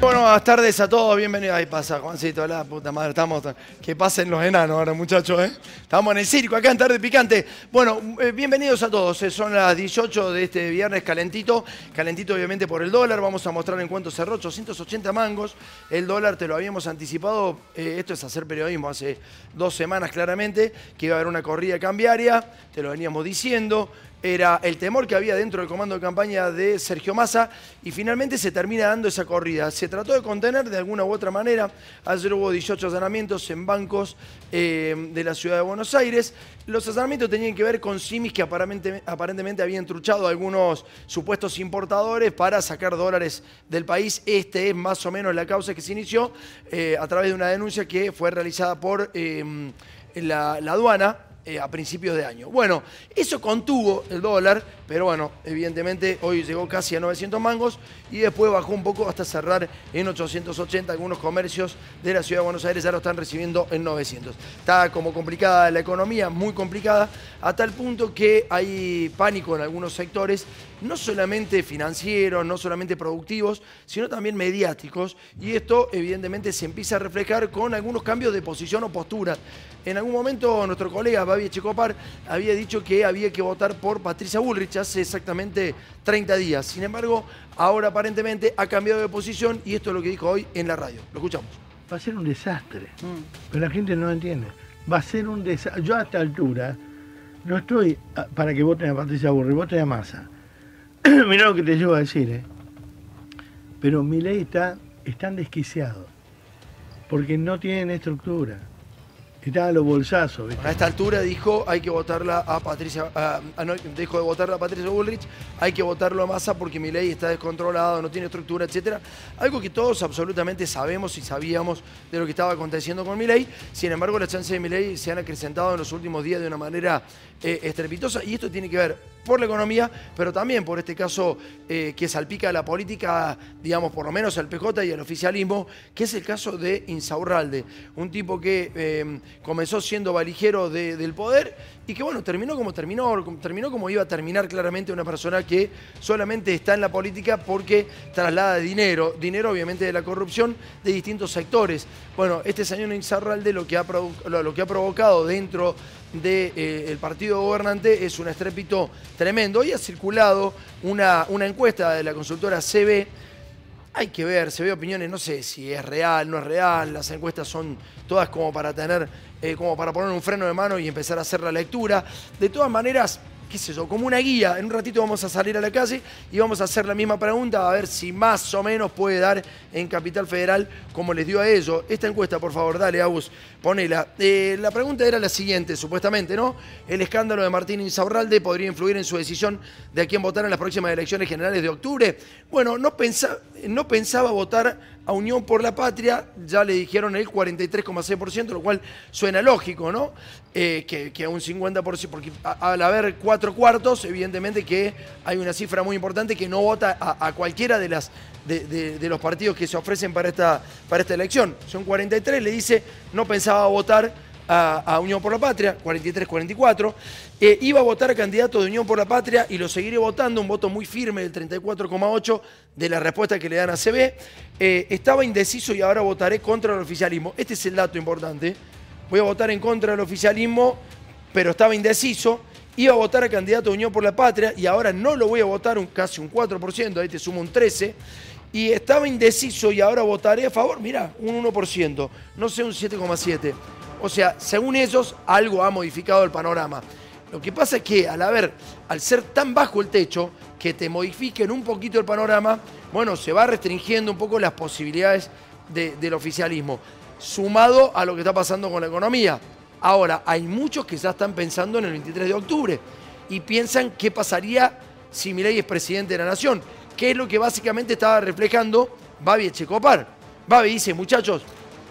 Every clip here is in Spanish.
Bueno, buenas tardes a todos, bienvenidos. Ahí pasa, Juancito, la puta madre, estamos. Que pasen los enanos ahora, muchachos, ¿eh? Estamos en el circo, acá en Tarde Picante. Bueno, eh, bienvenidos a todos. eh, Son las 18 de este viernes calentito. Calentito, obviamente, por el dólar. Vamos a mostrar en cuánto cerró, 880 mangos. El dólar te lo habíamos anticipado. eh, esto es hacer periodismo hace dos semanas, claramente, que iba a haber una corrida cambiaria. Te lo veníamos diciendo era el temor que había dentro del comando de campaña de Sergio Massa y finalmente se termina dando esa corrida. Se trató de contener de alguna u otra manera. Ayer hubo 18 allanamientos en bancos eh, de la ciudad de Buenos Aires. Los allanamientos tenían que ver con simis que aparentemente, aparentemente habían truchado a algunos supuestos importadores para sacar dólares del país. Este es más o menos la causa que se inició eh, a través de una denuncia que fue realizada por eh, la, la aduana eh, a principios de año. Bueno, eso contuvo el dólar, pero bueno, evidentemente hoy llegó casi a 900 mangos y después bajó un poco hasta cerrar en 880. Algunos comercios de la ciudad de Buenos Aires ya lo están recibiendo en 900. Está como complicada la economía, muy complicada, a tal punto que hay pánico en algunos sectores, no solamente financieros, no solamente productivos, sino también mediáticos. Y esto evidentemente se empieza a reflejar con algunos cambios de posición o postura. En algún momento nuestro colega Babi Echecopar había dicho que había que votar por Patricia Bullrich hace exactamente 30 días. Sin embargo, ahora aparentemente ha cambiado de posición y esto es lo que dijo hoy en la radio. Lo escuchamos. Va a ser un desastre. Pero la gente no entiende. Va a ser un desastre. Yo a esta altura no estoy ah, para que voten a Patricia Burri, voten a Massa. Mirá lo que te llevo a decir, ¿eh? Pero mi ley está, están desquiciado. Porque no tienen estructura. Están a los bolsazos, ¿viste? A esta altura dijo hay que votarla a Patricia, a- a- de votarla a Patricia Bullrich, hay que votarlo a Massa porque mi ley está descontrolado, no tiene estructura, etcétera. Algo que todos absolutamente sabemos y sabíamos de lo que estaba aconteciendo con mi ley. Sin embargo, las chances de mi ley se han acrecentado en los últimos días de una manera eh, estrepitosa y esto tiene que ver por la economía, pero también por este caso eh, que salpica a la política, digamos, por lo menos al PJ y al oficialismo, que es el caso de Insaurralde, un tipo que eh, comenzó siendo valijero de- del poder y que, bueno, terminó como terminó, terminó como iba a terminar claramente una persona que solamente está en la política porque traslada dinero, dinero obviamente de la corrupción de distintos sectores. Bueno, este señor Insaurralde lo que ha, lo que ha provocado dentro del partido gobernante es un estrépito tremendo. Hoy ha circulado una, una encuesta de la consultora CB. Hay que ver, se ve opiniones, no sé si es real, no es real. Las encuestas son todas como para tener, eh, como para poner un freno de mano y empezar a hacer la lectura. De todas maneras, qué sé yo, como una guía. En un ratito vamos a salir a la calle y vamos a hacer la misma pregunta a ver si más o menos puede dar en Capital Federal como les dio a ellos. Esta encuesta, por favor, dale, Agus, ponela. Eh, la pregunta era la siguiente, supuestamente, ¿no? El escándalo de Martín Insaurralde podría influir en su decisión de a quién votar en las próximas elecciones generales de octubre. Bueno, no, no pensaba votar a Unión por la Patria, ya le dijeron el 43,6%, lo cual suena lógico, ¿no? Eh, que, que un 50%, porque al haber cuatro cuartos, evidentemente que hay una cifra muy importante que no vota a, cualquiera de, los partidos que se ofrecen para esta elección. Son 43, le dice, no pensaba votar a, Unión por la Patria, 43-44. Eh, iba a votar a candidato de Unión por la Patria y lo seguiré votando, un voto muy firme del 34,8 de la respuesta que le dan a CB. Eh, estaba indeciso y ahora votaré contra el oficialismo. Este es el dato importante. Voy a votar en contra del oficialismo, pero estaba indeciso. Iba a votar a candidato de Unión por la Patria y ahora no lo voy a votar, un, casi un 4%, ahí te sumo un 13%. Y estaba indeciso y ahora votaré a favor, mira, un 1%, no sé, un 7,7%. O sea, según ellos, algo ha modificado el panorama. Lo que pasa es que al haber, al ser tan bajo el techo, que te modifiquen un poquito el panorama, bueno, se va restringiendo un poco las posibilidades de- del oficialismo, sumado a lo que está pasando con la economía. Ahora, hay muchos que ya están pensando en el 23 de octubre y piensan qué pasaría si Milei es presidente de la nación, que es lo que básicamente estaba reflejando Babi Echecopar. Babi dice, muchachos,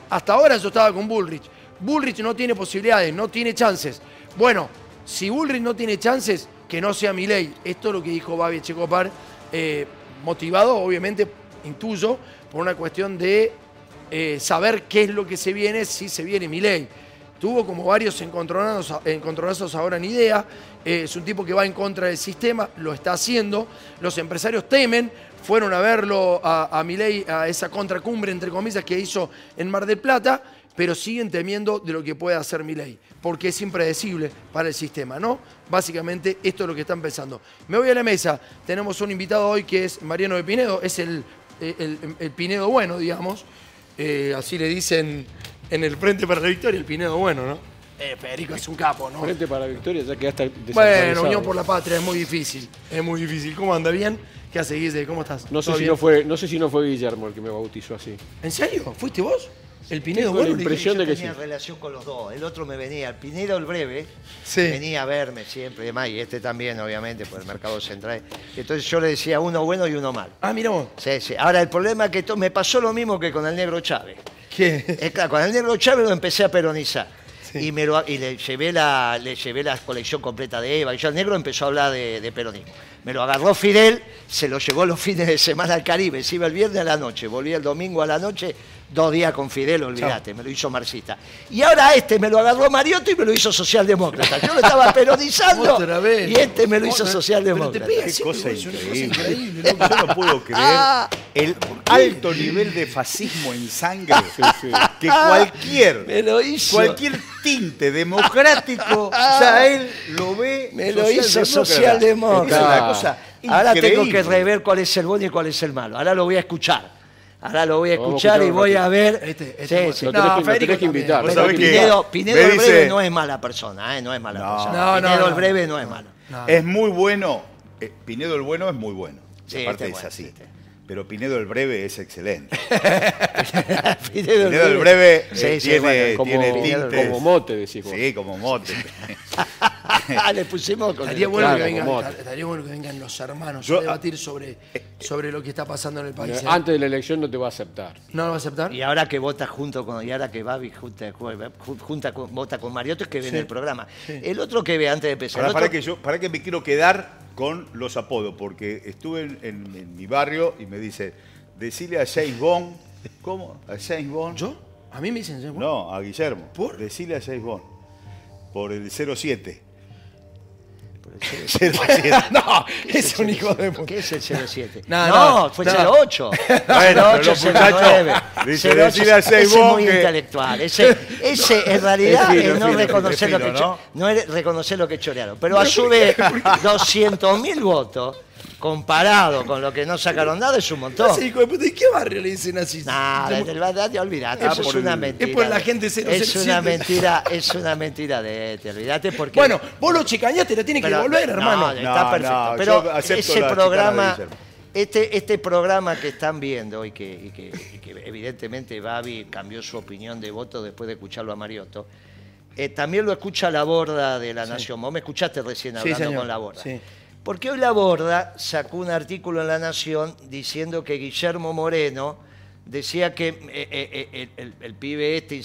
hasta ahora yo estaba con Bullrich. Bullrich no tiene posibilidades, no tiene chances. Bueno, si Bullrich no tiene chances, que no sea Milei. Esto es lo que dijo Babi Echecopar, eh, motivado, obviamente, intuyo, por una cuestión de eh, saber qué es lo que se viene si se viene Milei. Tuvo como varios encontronazos, encontronazos ahora en idea. Eh, es un tipo que va en contra del sistema, lo está haciendo. Los empresarios temen, fueron a verlo a, a Milei, a esa contracumbre, entre comillas, que hizo en Mar del Plata, pero siguen temiendo de lo que puede hacer Milei, porque es impredecible para el sistema, ¿no? Básicamente esto es lo que están pensando. Me voy a la mesa, tenemos un invitado hoy que es Mariano de Pinedo, es el, el- el Pinedo bueno, digamos, Eh, así le dicen en el Frente para la Victoria, el Pinedo bueno, ¿no? Eh, Federico es un capo, ¿no? Frente para la victoria, ya quedaste Bueno, desactualizado. Unión por la Patria es muy difícil, es muy difícil. ¿Cómo anda? ¿Bien? ¿Qué hace, Guille? ¿Cómo estás? No sé, ¿Todo si bien? no, fue, no sé si no fue Guillermo el que me bautizó así. ¿En serio? ¿Fuiste vos? ¿El Pinedo Tengo la bueno? impresión yo de que tenía sí. relación con los dos. El otro me venía, el Pinedo el breve, Sí. venía a verme siempre y demás, y este también, obviamente, por el mercado central. Entonces yo le decía uno bueno y uno mal. Ah, mira vos. Sí, sí. Ahora, el problema es que to- me pasó lo mismo que con el negro Chávez. ¿Qué? Es claro, con el negro Chávez lo empecé a peronizar. Sí. Y, me lo- y le, llevé la, le llevé la colección completa de Eva. Y ya el negro empezó a hablar de, de peronismo. Me lo agarró Fidel, se lo llevó los fines de semana al Caribe. Se iba el viernes a la noche, volvía el domingo a la noche, dos días con Fidel, olvídate, me lo hizo marxista. Y ahora este me lo agarró Mariotto y me lo hizo socialdemócrata. Yo lo estaba peronizando y este me lo hizo socialdemócrata. Pero te Qué cosa increíble. increíble, loco. Yo no puedo creer el alto nivel de fascismo en sangre que cualquier, Me lo hizo. cualquier tinte democrático, ya él lo ve. Me lo hizo socialdemócrata. socialdemócrata. Es una cosa Ahora tengo que rever cuál es el bueno y cuál es el malo. Ahora lo voy a escuchar. Ahora lo voy a a escuchar y voy a ver. Este- este Sí. Lo tenés que- lo tenés que invitar. Que Pinedo, el breve dice- no es mala persona, ¿eh? no es mala No. persona. No, no, Pinedo no, el breve no. no, es malo. No. Es muy bueno. eh, Pinedo el bueno es muy bueno. Sí, aparte este es bueno, así. este. Pero Pinedo el breve es excelente. Pinedo Pinedo el breve Sí, eh, sí, tiene, bueno. Como, tiene tintes. como mote, decís vos. Sí, como mote. Le pusimos con Estaría el- bueno, Claro, que vengan, como estaría bueno que vengan los hermanos Yo- a debatir sobre, sobre lo que está pasando en el país. ¿eh? Antes de la elección no te va a aceptar. ¿No lo va a aceptar? Y ahora que vota junto con, y ahora que Babi junta, ju- junta con, vota con Mariotto, es que ve en el programa. El otro que ve antes de empezar. Para, el para otro- que yo, para que me quiero quedar con los apodos, porque estuve en, en- en mi barrio y me dice, decile a James Bond, ¿cómo? ¿A James Bond? ¿Yo? ¿A mí me dicen? ¿sí? No, a Guillermo. ¿Por? Decile a James Bond. Por el 07. Por el cero- 07. no, es un hijo de puta. ¿Qué es el 07? No, No, no, fue no. 08. pero 08, los muchachos, 09. dice, 08, decile a ese es muy que- intelectual. Ese, ese en realidad Es fino, es no fino, reconocer lo que ¿no? cho- no es reconocer lo que chorearon. Pero a su vez, 200.000 votos, comparado con lo que no sacaron nada, es un montón. Ese hijo de puta, ¿y qué barrio le dicen así? Nada, del verdad, te olvidate, Ah, eso es una el- mentira. es por la gente Es 007. una mentira, es una mentira de te olvidate porque Bueno, vos lo chicañaste, la tiene que devolver, hermano. No, está No, perfecto. no, pero ese programa, este, este programa que están viendo y que, y que- y que evidentemente Babi cambió su opinión de voto después de escucharlo a Mariotto, eh, también lo escucha la borda de la Nación. Vos me escuchaste recién Sí, hablando con la borda. Sí. Porque hoy la borda sacó un artículo en La Nación diciendo que Guillermo Moreno decía que eh, eh, eh, el, el- el pibe este,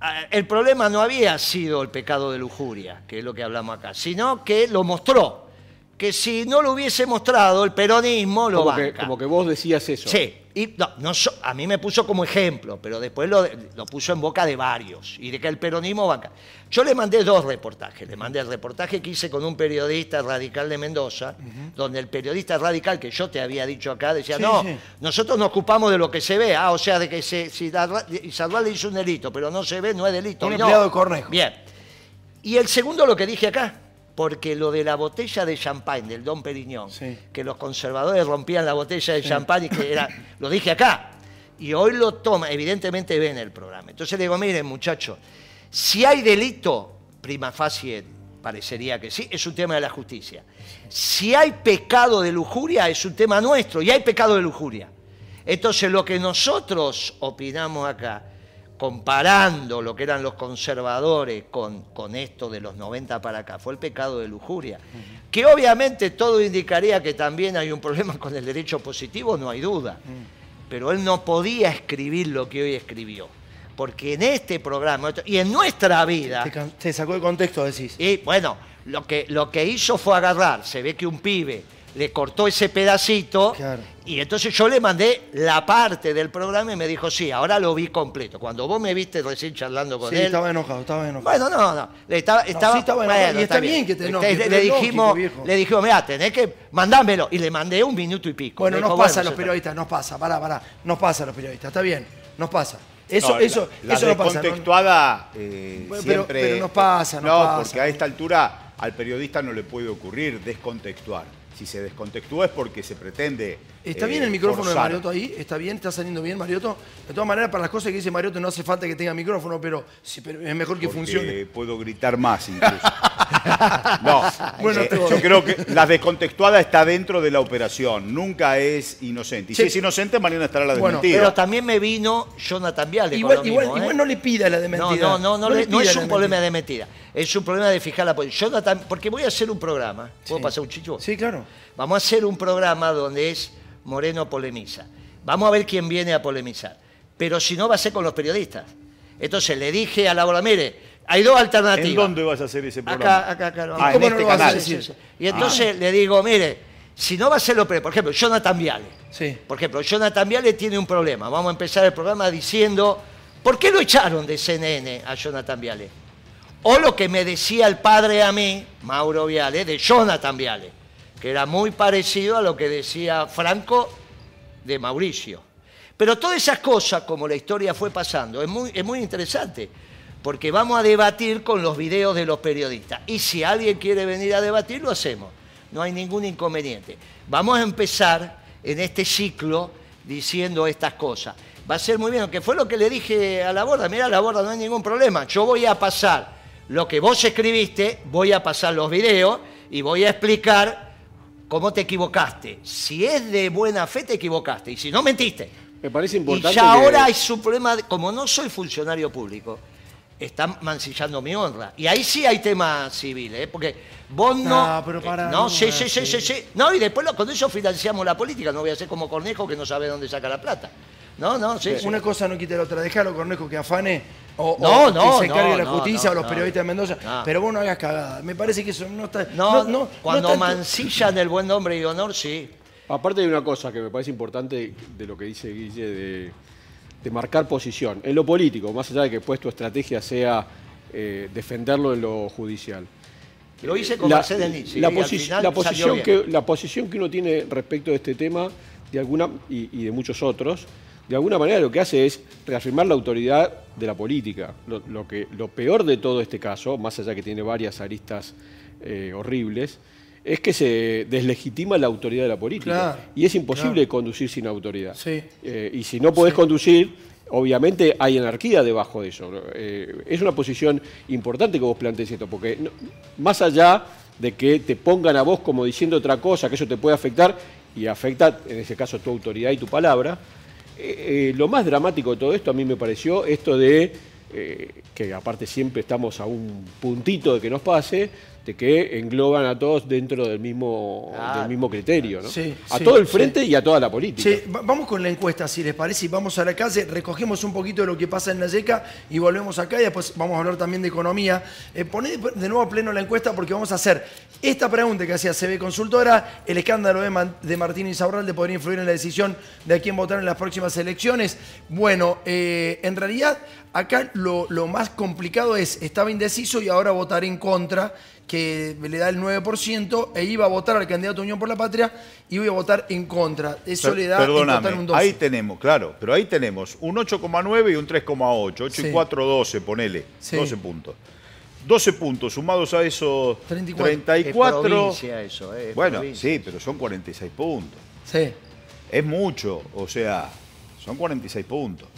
ah, el problema no había sido el pecado de lujuria, que es lo que hablamos acá, sino que lo mostró. Que si no lo hubiese mostrado, el peronismo lo Como que, banca. como que vos decías eso. Sí, y no, no so- a mí me puso como ejemplo, pero después lo, lo puso en boca de varios y de que el peronismo banca. Yo le mandé dos reportajes. Le mandé el reportaje que hice con un periodista radical de Mendoza, donde el periodista radical que yo te había dicho acá decía, Sí, no, sí. nosotros nos ocupamos de lo que se ve. Ah, o sea, de que se, si Isabel le hizo un delito, pero no se ve, no es delito. Un no. empleado de Cornejo. Bien. Y el segundo lo que dije acá, porque lo de la botella de champán del Don Periñón, Sí. que los conservadores rompían la botella de champán y que era, lo dije acá. Y hoy lo toma, evidentemente ven el programa. Entonces le digo, miren muchachos, si hay delito, prima facie parecería que sí, es un tema de la justicia. Si hay pecado de lujuria, es un tema nuestro, y hay pecado de lujuria. Entonces lo que nosotros opinamos acá, comparando lo que eran los conservadores con, con esto de los 90 para acá, fue el pecado de lujuria. Que obviamente todo indicaría que también hay un problema con el derecho positivo, no hay duda. Pero él no podía escribir lo que hoy escribió. Porque en este programa y en nuestra vida... Te, te sacó de contexto, decís. Y bueno, lo que, lo que hizo fue agarrar, se ve que un pibe le cortó ese pedacito Claro. y entonces yo le mandé la parte del programa y me dijo, sí, ahora lo vi completo. Cuando vos me viste recién charlando con Sí, él... estaba enojado, estaba enojado. Bueno, no, no. Le estaba, estaba, sí estaba enojado. bueno, Y está bien que te enojes, Le, pero le lógico, dijimos, viejo. le dijimos, mira, tenés que mandámelo. Y le mandé un minuto y pico. Bueno, nos pasa a los periodistas, nos pasa, pará, pará, nos pasa a los periodistas, está bien, nos pasa. Eso, No, eso, la, eso la no pasa. ¿no? descontextuada, eh, Bueno, siempre... pero nos pasa, nos no, pasa. porque a esta altura al periodista no le puede ocurrir descontextuar. Si se descontextúa es porque se pretende ¿Está eh, bien el micrófono forzar. de Mariotto ahí? ¿Está bien? ¿Está saliendo bien Mariotto? De todas maneras, para las cosas que dice Mariotto no hace falta que tenga micrófono, pero, sí, pero es mejor que Porque funcione. puedo gritar más incluso. no, Bueno, eh, yo creo que la descontextuada está dentro de la operación, nunca es inocente. Y Sí. si es inocente, mañana estará la Bueno, desmentida. Pero también me vino Jonathan Viale Igual, con lo igual, mismo, ¿eh? igual no le pida la de No, mentira. no, no, no, le- no pida es un problema de mentira. Es un problema de fijar la posición. Jonathan, porque voy a hacer un programa. ¿Puedo Sí. pasar un chicho? Sí, claro. Vamos a hacer un programa donde es Moreno polemiza. Vamos a ver quién viene a polemizar. Pero si no, va a ser con los periodistas. Entonces le dije a la bola, mire, hay dos alternativas. ¿En dónde vas a hacer ese programa? Acá, acá, acá. Ah, en ¿Cómo no este a canal. decir? Y entonces le digo, mire, si no va a ser lo por ejemplo, Jonathan Viale. Sí. Por ejemplo, Jonathan Viale tiene un problema. Vamos a empezar el programa diciendo, ¿por qué lo echaron de CNN a Jonathan Viale? O lo que me decía el padre a mí, Mauro Viale, de Jonathan Viale, que era muy parecido a lo que decía Franco de Mauricio. Pero todas esas cosas, como la historia fue pasando, es muy, es muy interesante, porque vamos a debatir con los videos de los periodistas. Y si alguien quiere venir a debatir, lo hacemos. No hay ningún inconveniente. Vamos a empezar en este ciclo diciendo estas cosas. Va a ser muy bien, que fue lo que le dije a la borda. Mira, la borda, no hay ningún problema. Yo voy a pasar lo que vos escribiste, voy a pasar los videos y voy a explicar cómo te equivocaste. Si es de buena fe, te equivocaste. Y si no, mentiste. Me parece Y importante. ya que- ahora es un problema, de- como no soy funcionario público, están mancillando mi honra. Y ahí sí hay temas civiles, ¿eh? porque vos no... No, pero pará, eh, No, sí, es sí, sí, sí, sí. No, y después lo- con eso financiamos la política, no voy a ser como Cornejo que no sabe dónde saca la plata. No, no, sí, sí. Una cosa no quita la otra. Dejalo, Cornejo, que afane o, No, o no, que se no, encargue la justicia no, o los no. periodistas de Mendoza. No. Pero vos no hagas cagada. Me parece que eso no está. No, no cuando está mancillan el buen nombre y honor, sí. Aparte de una cosa que me parece importante de lo que dice Guille de, de marcar posición. En lo político, más allá de que después tu estrategia sea eh, defenderlo en lo judicial. Lo hice con La, Mercedes Nietzsche. la posi- posición que, la posición que uno tiene respecto de este tema, de alguna, y, y de muchos otros, de alguna manera lo que hace es reafirmar la autoridad de la política. Lo, lo que, lo peor de todo este caso, más allá que tiene varias aristas eh, horribles, es que se deslegitima la autoridad de la política. Claro, y es imposible claro. conducir sin autoridad. Sí. Eh, y si no podés conducir, obviamente hay anarquía debajo de eso. Eh, es una posición importante que vos plantees esto, porque no- más allá de que te pongan a vos como diciendo otra cosa, que eso te puede afectar, y afecta, en ese caso, tu autoridad y tu palabra, eh, eh, lo más dramático de todo esto a mí me pareció esto de, eh, que aparte siempre estamos a un puntito de que nos pase, de que engloban a todos dentro del mismo, Claro. del mismo criterio, ¿no? Sí, a sí, todo el sí. frente y a toda la política. Sí, va- vamos con la encuesta, si les parece, y vamos a la calle, recogemos un poquito de lo que pasa en la YECA y volvemos acá y después vamos a hablar también de economía. Eh, poné de nuevo a pleno la encuesta porque vamos a hacer esta pregunta que hacía CB Consultora, el escándalo de, Man- de Martín Insaurralde podría influir en la decisión de a quién votar en las próximas elecciones. Bueno, eh, en realidad acá lo, lo más complicado es, estaba indeciso y ahora votaré en contra que le da el 9%, e iba a votar al candidato Unión por la Patria y voy a votar en contra. Eso Per- le da en un 12. ahí tenemos, claro, pero ahí tenemos un 8,9 y un 3,8. 8 Sí. y 4, 12, ponele. Sí. 12 puntos. 12 puntos sumados a esos 34. 34. Es provincia eso, eh, es bueno, provincia. sí, pero son 46 puntos. Sí. Es mucho, o sea, son 46 puntos.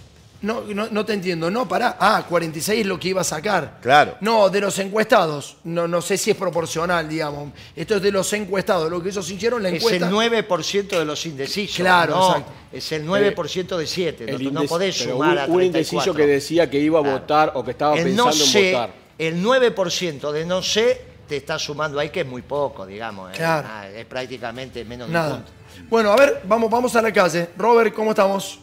No, no, no te entiendo. No, pará. Ah, 46 es lo que iba a sacar. Claro. No, de los encuestados. No, no sé si es proporcional, digamos. Esto es de los encuestados. Lo que ellos hicieron, la Es encuesta. el 9% de los indecisos. Claro, no, exacto. Es el 9% de 7. No, El no indec- podés pero sumar un, a un 34. indeciso que decía que iba a Claro. votar o que estaba el pensando no sé, en votar. el 9% de no sé te está sumando ahí, que es muy poco, digamos. eh. Claro. Ah, es prácticamente menos de un Nada. punto. Bueno, a ver, vamos, vamos a la calle. Robert, ¿cómo estamos?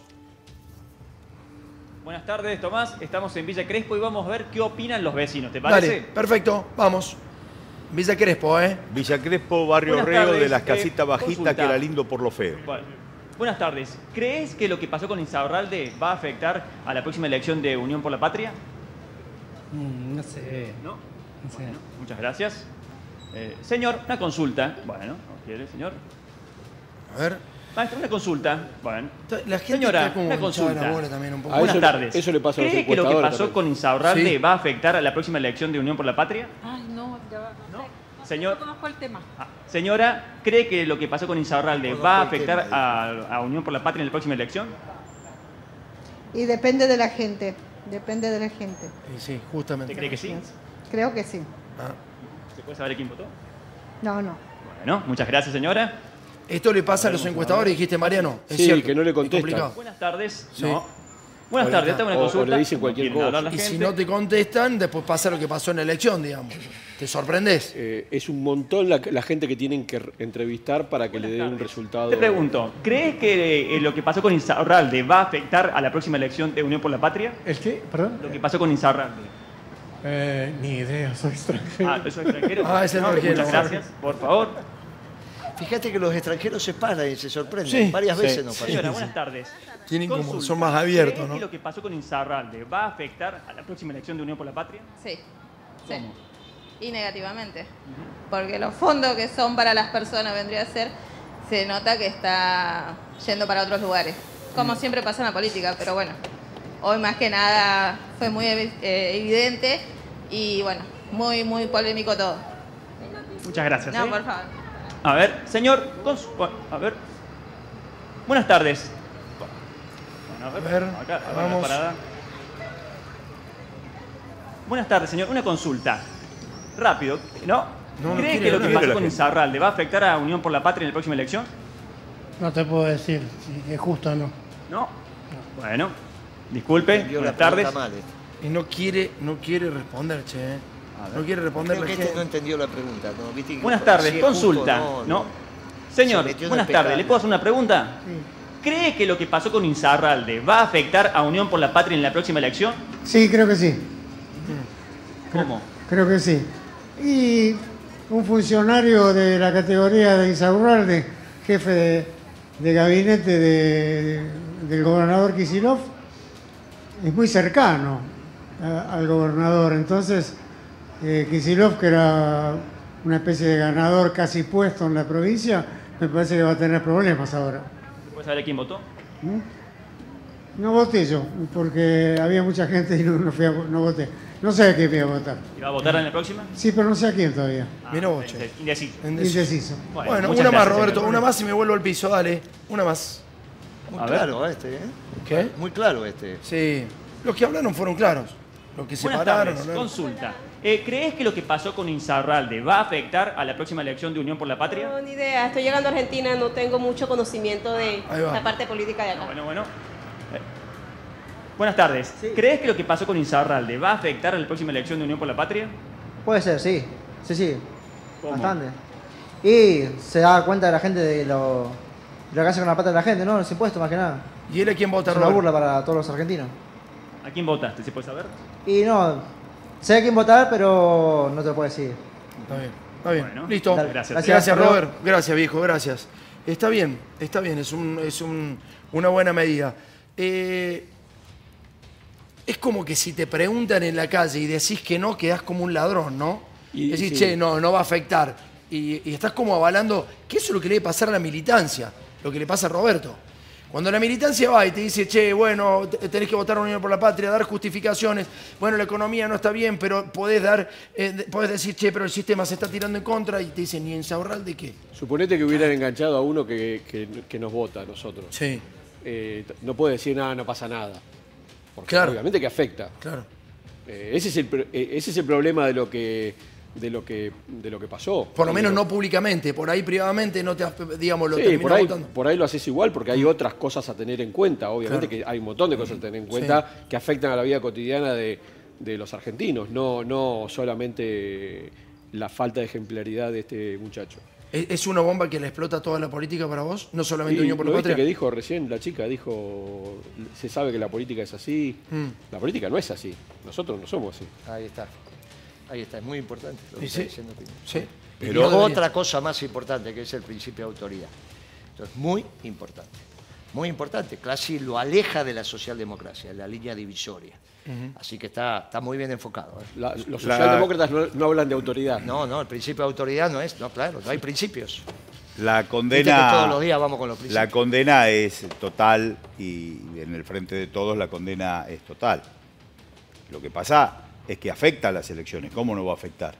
Buenas tardes, Tomás. Estamos en Villa Crespo y vamos a ver qué opinan los vecinos. ¿Te Dale, parece? perfecto, vamos. Villa Crespo, ¿eh? Villa Crespo, Barrio Buenas Reo, de las eh, casitas bajitas, consulta. que era lindo por lo feo. Bueno, buenas tardes. ¿Crees que lo que pasó con Insaurralde va a afectar a la próxima elección de Unión por la Patria? Mm, no sé, ¿No? no sé. Muchas gracias. Eh, señor, una consulta. Bueno, ¿no quiere, señor? A ver. Maestro, una consulta. Bueno. La gente Señora, está como una consulta. bola también un poco. A Buenas eso- tardes. eso le pasa a los ¿Cree que lo que pasó también. con Insaurralde Sí. va a afectar a la próxima elección de Unión por la Patria? Ay, no, ya va. No, sé. No, Señor. no conozco el tema. Ah, Señora, ¿cree que lo que pasó con Insaurralde Conozco va a afectar tema, a, a Unión por la Patria en la próxima elección? Y depende de la gente, depende de la gente. Sí, sí, justamente. ¿Usted cree que sí? Creo que sí. Ah. ¿Se puede saber quién votó? No, no. Bueno, muchas gracias, señora. Esto le pasa a los encuestadores, dijiste Mariano. Es Sí, cierto, que no le es contestan. Buenas tardes. Sí. No. Buenas tardes, está. tengo una O- o consulta. le dicen No cualquier cosa. Y si no te contestan, después pasa lo que pasó en la elección, digamos. Te sorprendes. Eh, es un montón la, la gente que tienen que re- entrevistar para que le den un resultado. Te pregunto, ¿crees que eh, lo que pasó con Insaurralde va a afectar a la próxima elección de Unión por la Patria? ¿El qué? ¿Perdón? Lo que pasó con Insaurralde. Eh, ni idea, soy extranjero. Ah, ¿es extranjero? Ah, es extranjero. Muchas gracias, por favor. Fíjate que los extranjeros se paran y se sorprenden. Sí. Varias Sí. veces nos pasa. Señora, buenas tardes. Tienen como- son más abiertos, ¿cree ¿no? que lo que pasó con Insaurralde va a afectar a la próxima elección de Unión por la Patria? Sí. sí. Y negativamente. Porque los fondos que son para las personas vendría a ser, se nota que está yendo para otros lugares. Como siempre pasa en la política, pero bueno. Hoy más que nada fue muy eh, evidente y bueno, muy, muy polémico todo. Muchas gracias. No, ¿eh? por favor. A ver, señor, a ver. Buenas tardes. Bueno, a ver, A ver, acá, acá vamos. parada. Buenas tardes, señor. Una consulta. Rápido, ¿no? No, no ¿Cree quiere, que lo no que pasó con. Insaurralde va a afectar a Unión por la Patria en la próxima elección? No te puedo decir si es justo o no. No. Bueno, disculpe. Buenas tardes. mal, eh. Y no quiere, no quiere responder, che. No quiere responder Creo la que este no entendió la pregunta. ¿no? ¿Viste que Buenas tardes, es consulta. justo ¿no? Señor, Se buenas tardes. ¿Le puedo hacer una pregunta? ¿Cree que lo que pasó con Insaurralde va a afectar a Unión por la Patria en la próxima elección? Sí, creo que sí, ¿Cómo? creo que sí. Y un funcionario de la categoría de Insaurralde, jefe de, de gabinete de- del gobernador Kisilov, es muy cercano a- al gobernador. Entonces, eh, Kisilov, que era una especie de ganador casi puesto en la provincia, me parece que va a tener problemas ahora. ¿Puede saber quién votó? No voté yo, porque había mucha gente y no, no fui a- no voté. No sé a quién voy a votar. ¿Y va a votar en la próxima? Sí, pero no sé a quién todavía. Mira vos, Ah, che. Indeciso. Indeciso. Bueno, una más, Roberto. señor. Una más y me vuelvo al piso, dale. Una más. Muy A ver. claro este, ¿eh? ¿Qué? Muy claro este. Sí. Los que hablaron fueron claros. Los que se Buenas pararon. tardes. hablaron. Consulta. Eh, ¿Crees que lo que pasó con Insaurralde va a afectar a la próxima elección de Unión por la Patria? No, ni idea. Estoy llegando a Argentina, no tengo mucho conocimiento de va. la parte política de acá. Bueno, bueno. Eh, Buenas tardes. ¿Crees que lo que pasó con Insaurralde va a afectar a la próxima elección de Unión por la Patria? Puede ser, sí. Sí, sí. ¿Cómo? Bastante. Y se da cuenta la gente de lo, de lo que hace con la plata de la gente, ¿no? Los impuestos más que nada. ¿Y él a quién vota, Es una burla para todos los argentinos. ¿A quién votaste? ¿Se puede saber? Y no, sé a quién votar, pero no te lo puedo decir. Está bien. Está bien. Bueno, Listo. dale. Gracias. Gracias. Gracias. Robert. Gracias, viejo. Gracias. Está bien, está bien. Es, un, es un- una buena medida. Eh, es como que si te preguntan en la calle y decís que no, quedás como un ladrón, ¿no? Y- decís, sí. che, no, no va a afectar. Y, y estás como avalando que eso es lo que le debe pasar a la militancia, lo que le pasa a Roberto. Cuando la militancia va y te dice, che, bueno, te- tenés que votar a Unión por la Patria, dar justificaciones, bueno, la economía no está bien, pero podés dar, eh, podés decir, che, pero el sistema se está tirando en contra, y te dicen, ¿ni en Saurral de qué? Suponete que hubieran enganchado a uno que, que- que nos vota a nosotros. Sí, Eh, no puede decir nada, no pasa nada. Porque Claro. obviamente que afecta. claro. Eh, ese, es el, eh, ese es el problema de lo que, de lo que, de lo que pasó. Por lo menos no públicamente, por ahí privadamente no te, digamos, lo Sí, por ahí, votando. por ahí lo haces igual porque hay otras cosas a tener en cuenta. Obviamente Claro. que hay un montón de cosas a tener en cuenta que afectan a la vida cotidiana de, de los argentinos, no, no solamente la falta de ejemplaridad de este muchacho. ¿Es una bomba que le explota toda la política para vos? No solamente Y Unión por ¿lo la Patria. que dijo recién la chica? Dijo, se sabe que la política es así. Mm. La política no es así. Nosotros no somos así. Ahí está. Ahí está, es muy importante lo que Y está sí, diciendo Pino. sí. Y Pero- otra cosa más importante que es el principio de autoridad. Entonces, muy importante. Muy importante. Casi lo aleja de la socialdemocracia, la línea divisoria. Así que está, está muy bien enfocado. ¿eh? La- los socialdemócratas no, no hablan de autoridad. No, no, el principio de autoridad no es, no, claro, no hay principios. La condena. todos los días vamos con los La principios. condena es total y en el frente de todos la condena es total. Lo que pasa es que afecta a las elecciones. ¿Cómo no va a afectar?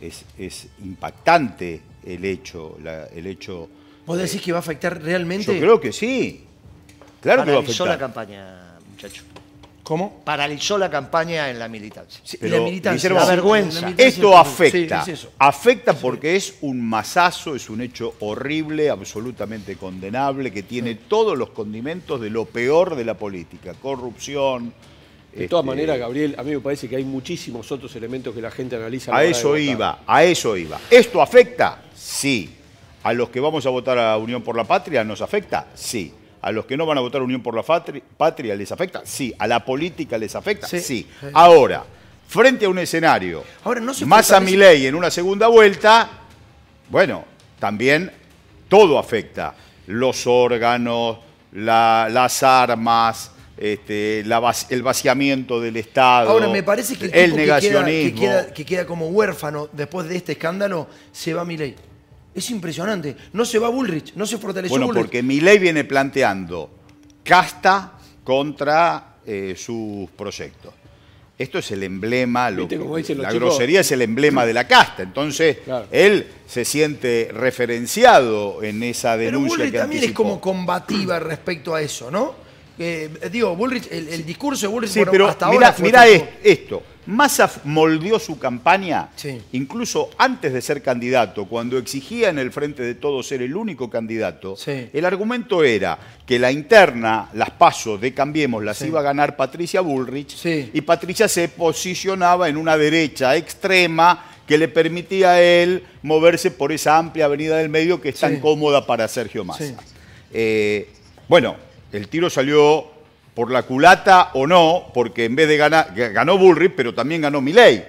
Es, es impactante el hecho, la- el hecho. ¿Vos decís que va a afectar realmente? Yo creo que sí. Claro que va a Paralizó la afectar. campaña, muchacho. ¿Cómo? Paralizó la campaña en la militancia. Pero, Guillermo, la vergüenza. Esto afecta. Sí, dice eso. afecta porque es un masazo, es un hecho horrible, absolutamente condenable, que tiene todos los condimentos de lo peor de la política. Corrupción. De todas este, maneras, Gabriel, a mí me parece que hay muchísimos otros elementos que la gente analiza. A eso iba, a eso iba. ¿Esto afecta? Sí. ¿A los que vamos a votar a Unión por la Patria nos afecta? Sí. ¿A los que no van a votar Unión por la Patria les afecta? Sí. ¿A la política les afecta? Sí. Ahora, frente a un escenario Ahora, no se más a mi ley en una segunda vuelta, bueno, también todo afecta. Los órganos, la- las armas, este, la vac- el vaciamiento del Estado. Ahora, me parece que el, el tipo que queda, que, negacionismo. queda, que queda como huérfano después de este escándalo se va a Milei. Es impresionante. No se va Bullrich, no se fortaleció Bueno, Bullrich. porque mi ley viene planteando casta contra eh, sus proyectos. Esto es el emblema, lo ¿Viste que- cómo dicen los la chicos? grosería es el emblema de la casta. Entonces, Claro. él se siente referenciado en esa Pero denuncia Bullrich que también es como combativa respecto a eso, ¿no? Eh, digo, Bullrich, el, el discurso de Bullrich Sí, bueno, pero hasta mira, ahora es- esto. Massa moldeó su campaña Sí. incluso antes de ser candidato, cuando exigía en el frente de todos ser el único candidato. Sí. El argumento era que la interna, las pasos de Cambiemos, las iba a ganar Patricia Bullrich y Patricia se posicionaba en una derecha extrema que le permitía a él moverse por esa amplia avenida del medio que es tan cómoda para Sergio Massa. Eh, bueno, el tiro salió por la culata o no, porque en vez de ganar, ga- ganó Bullrich, pero también ganó Milei.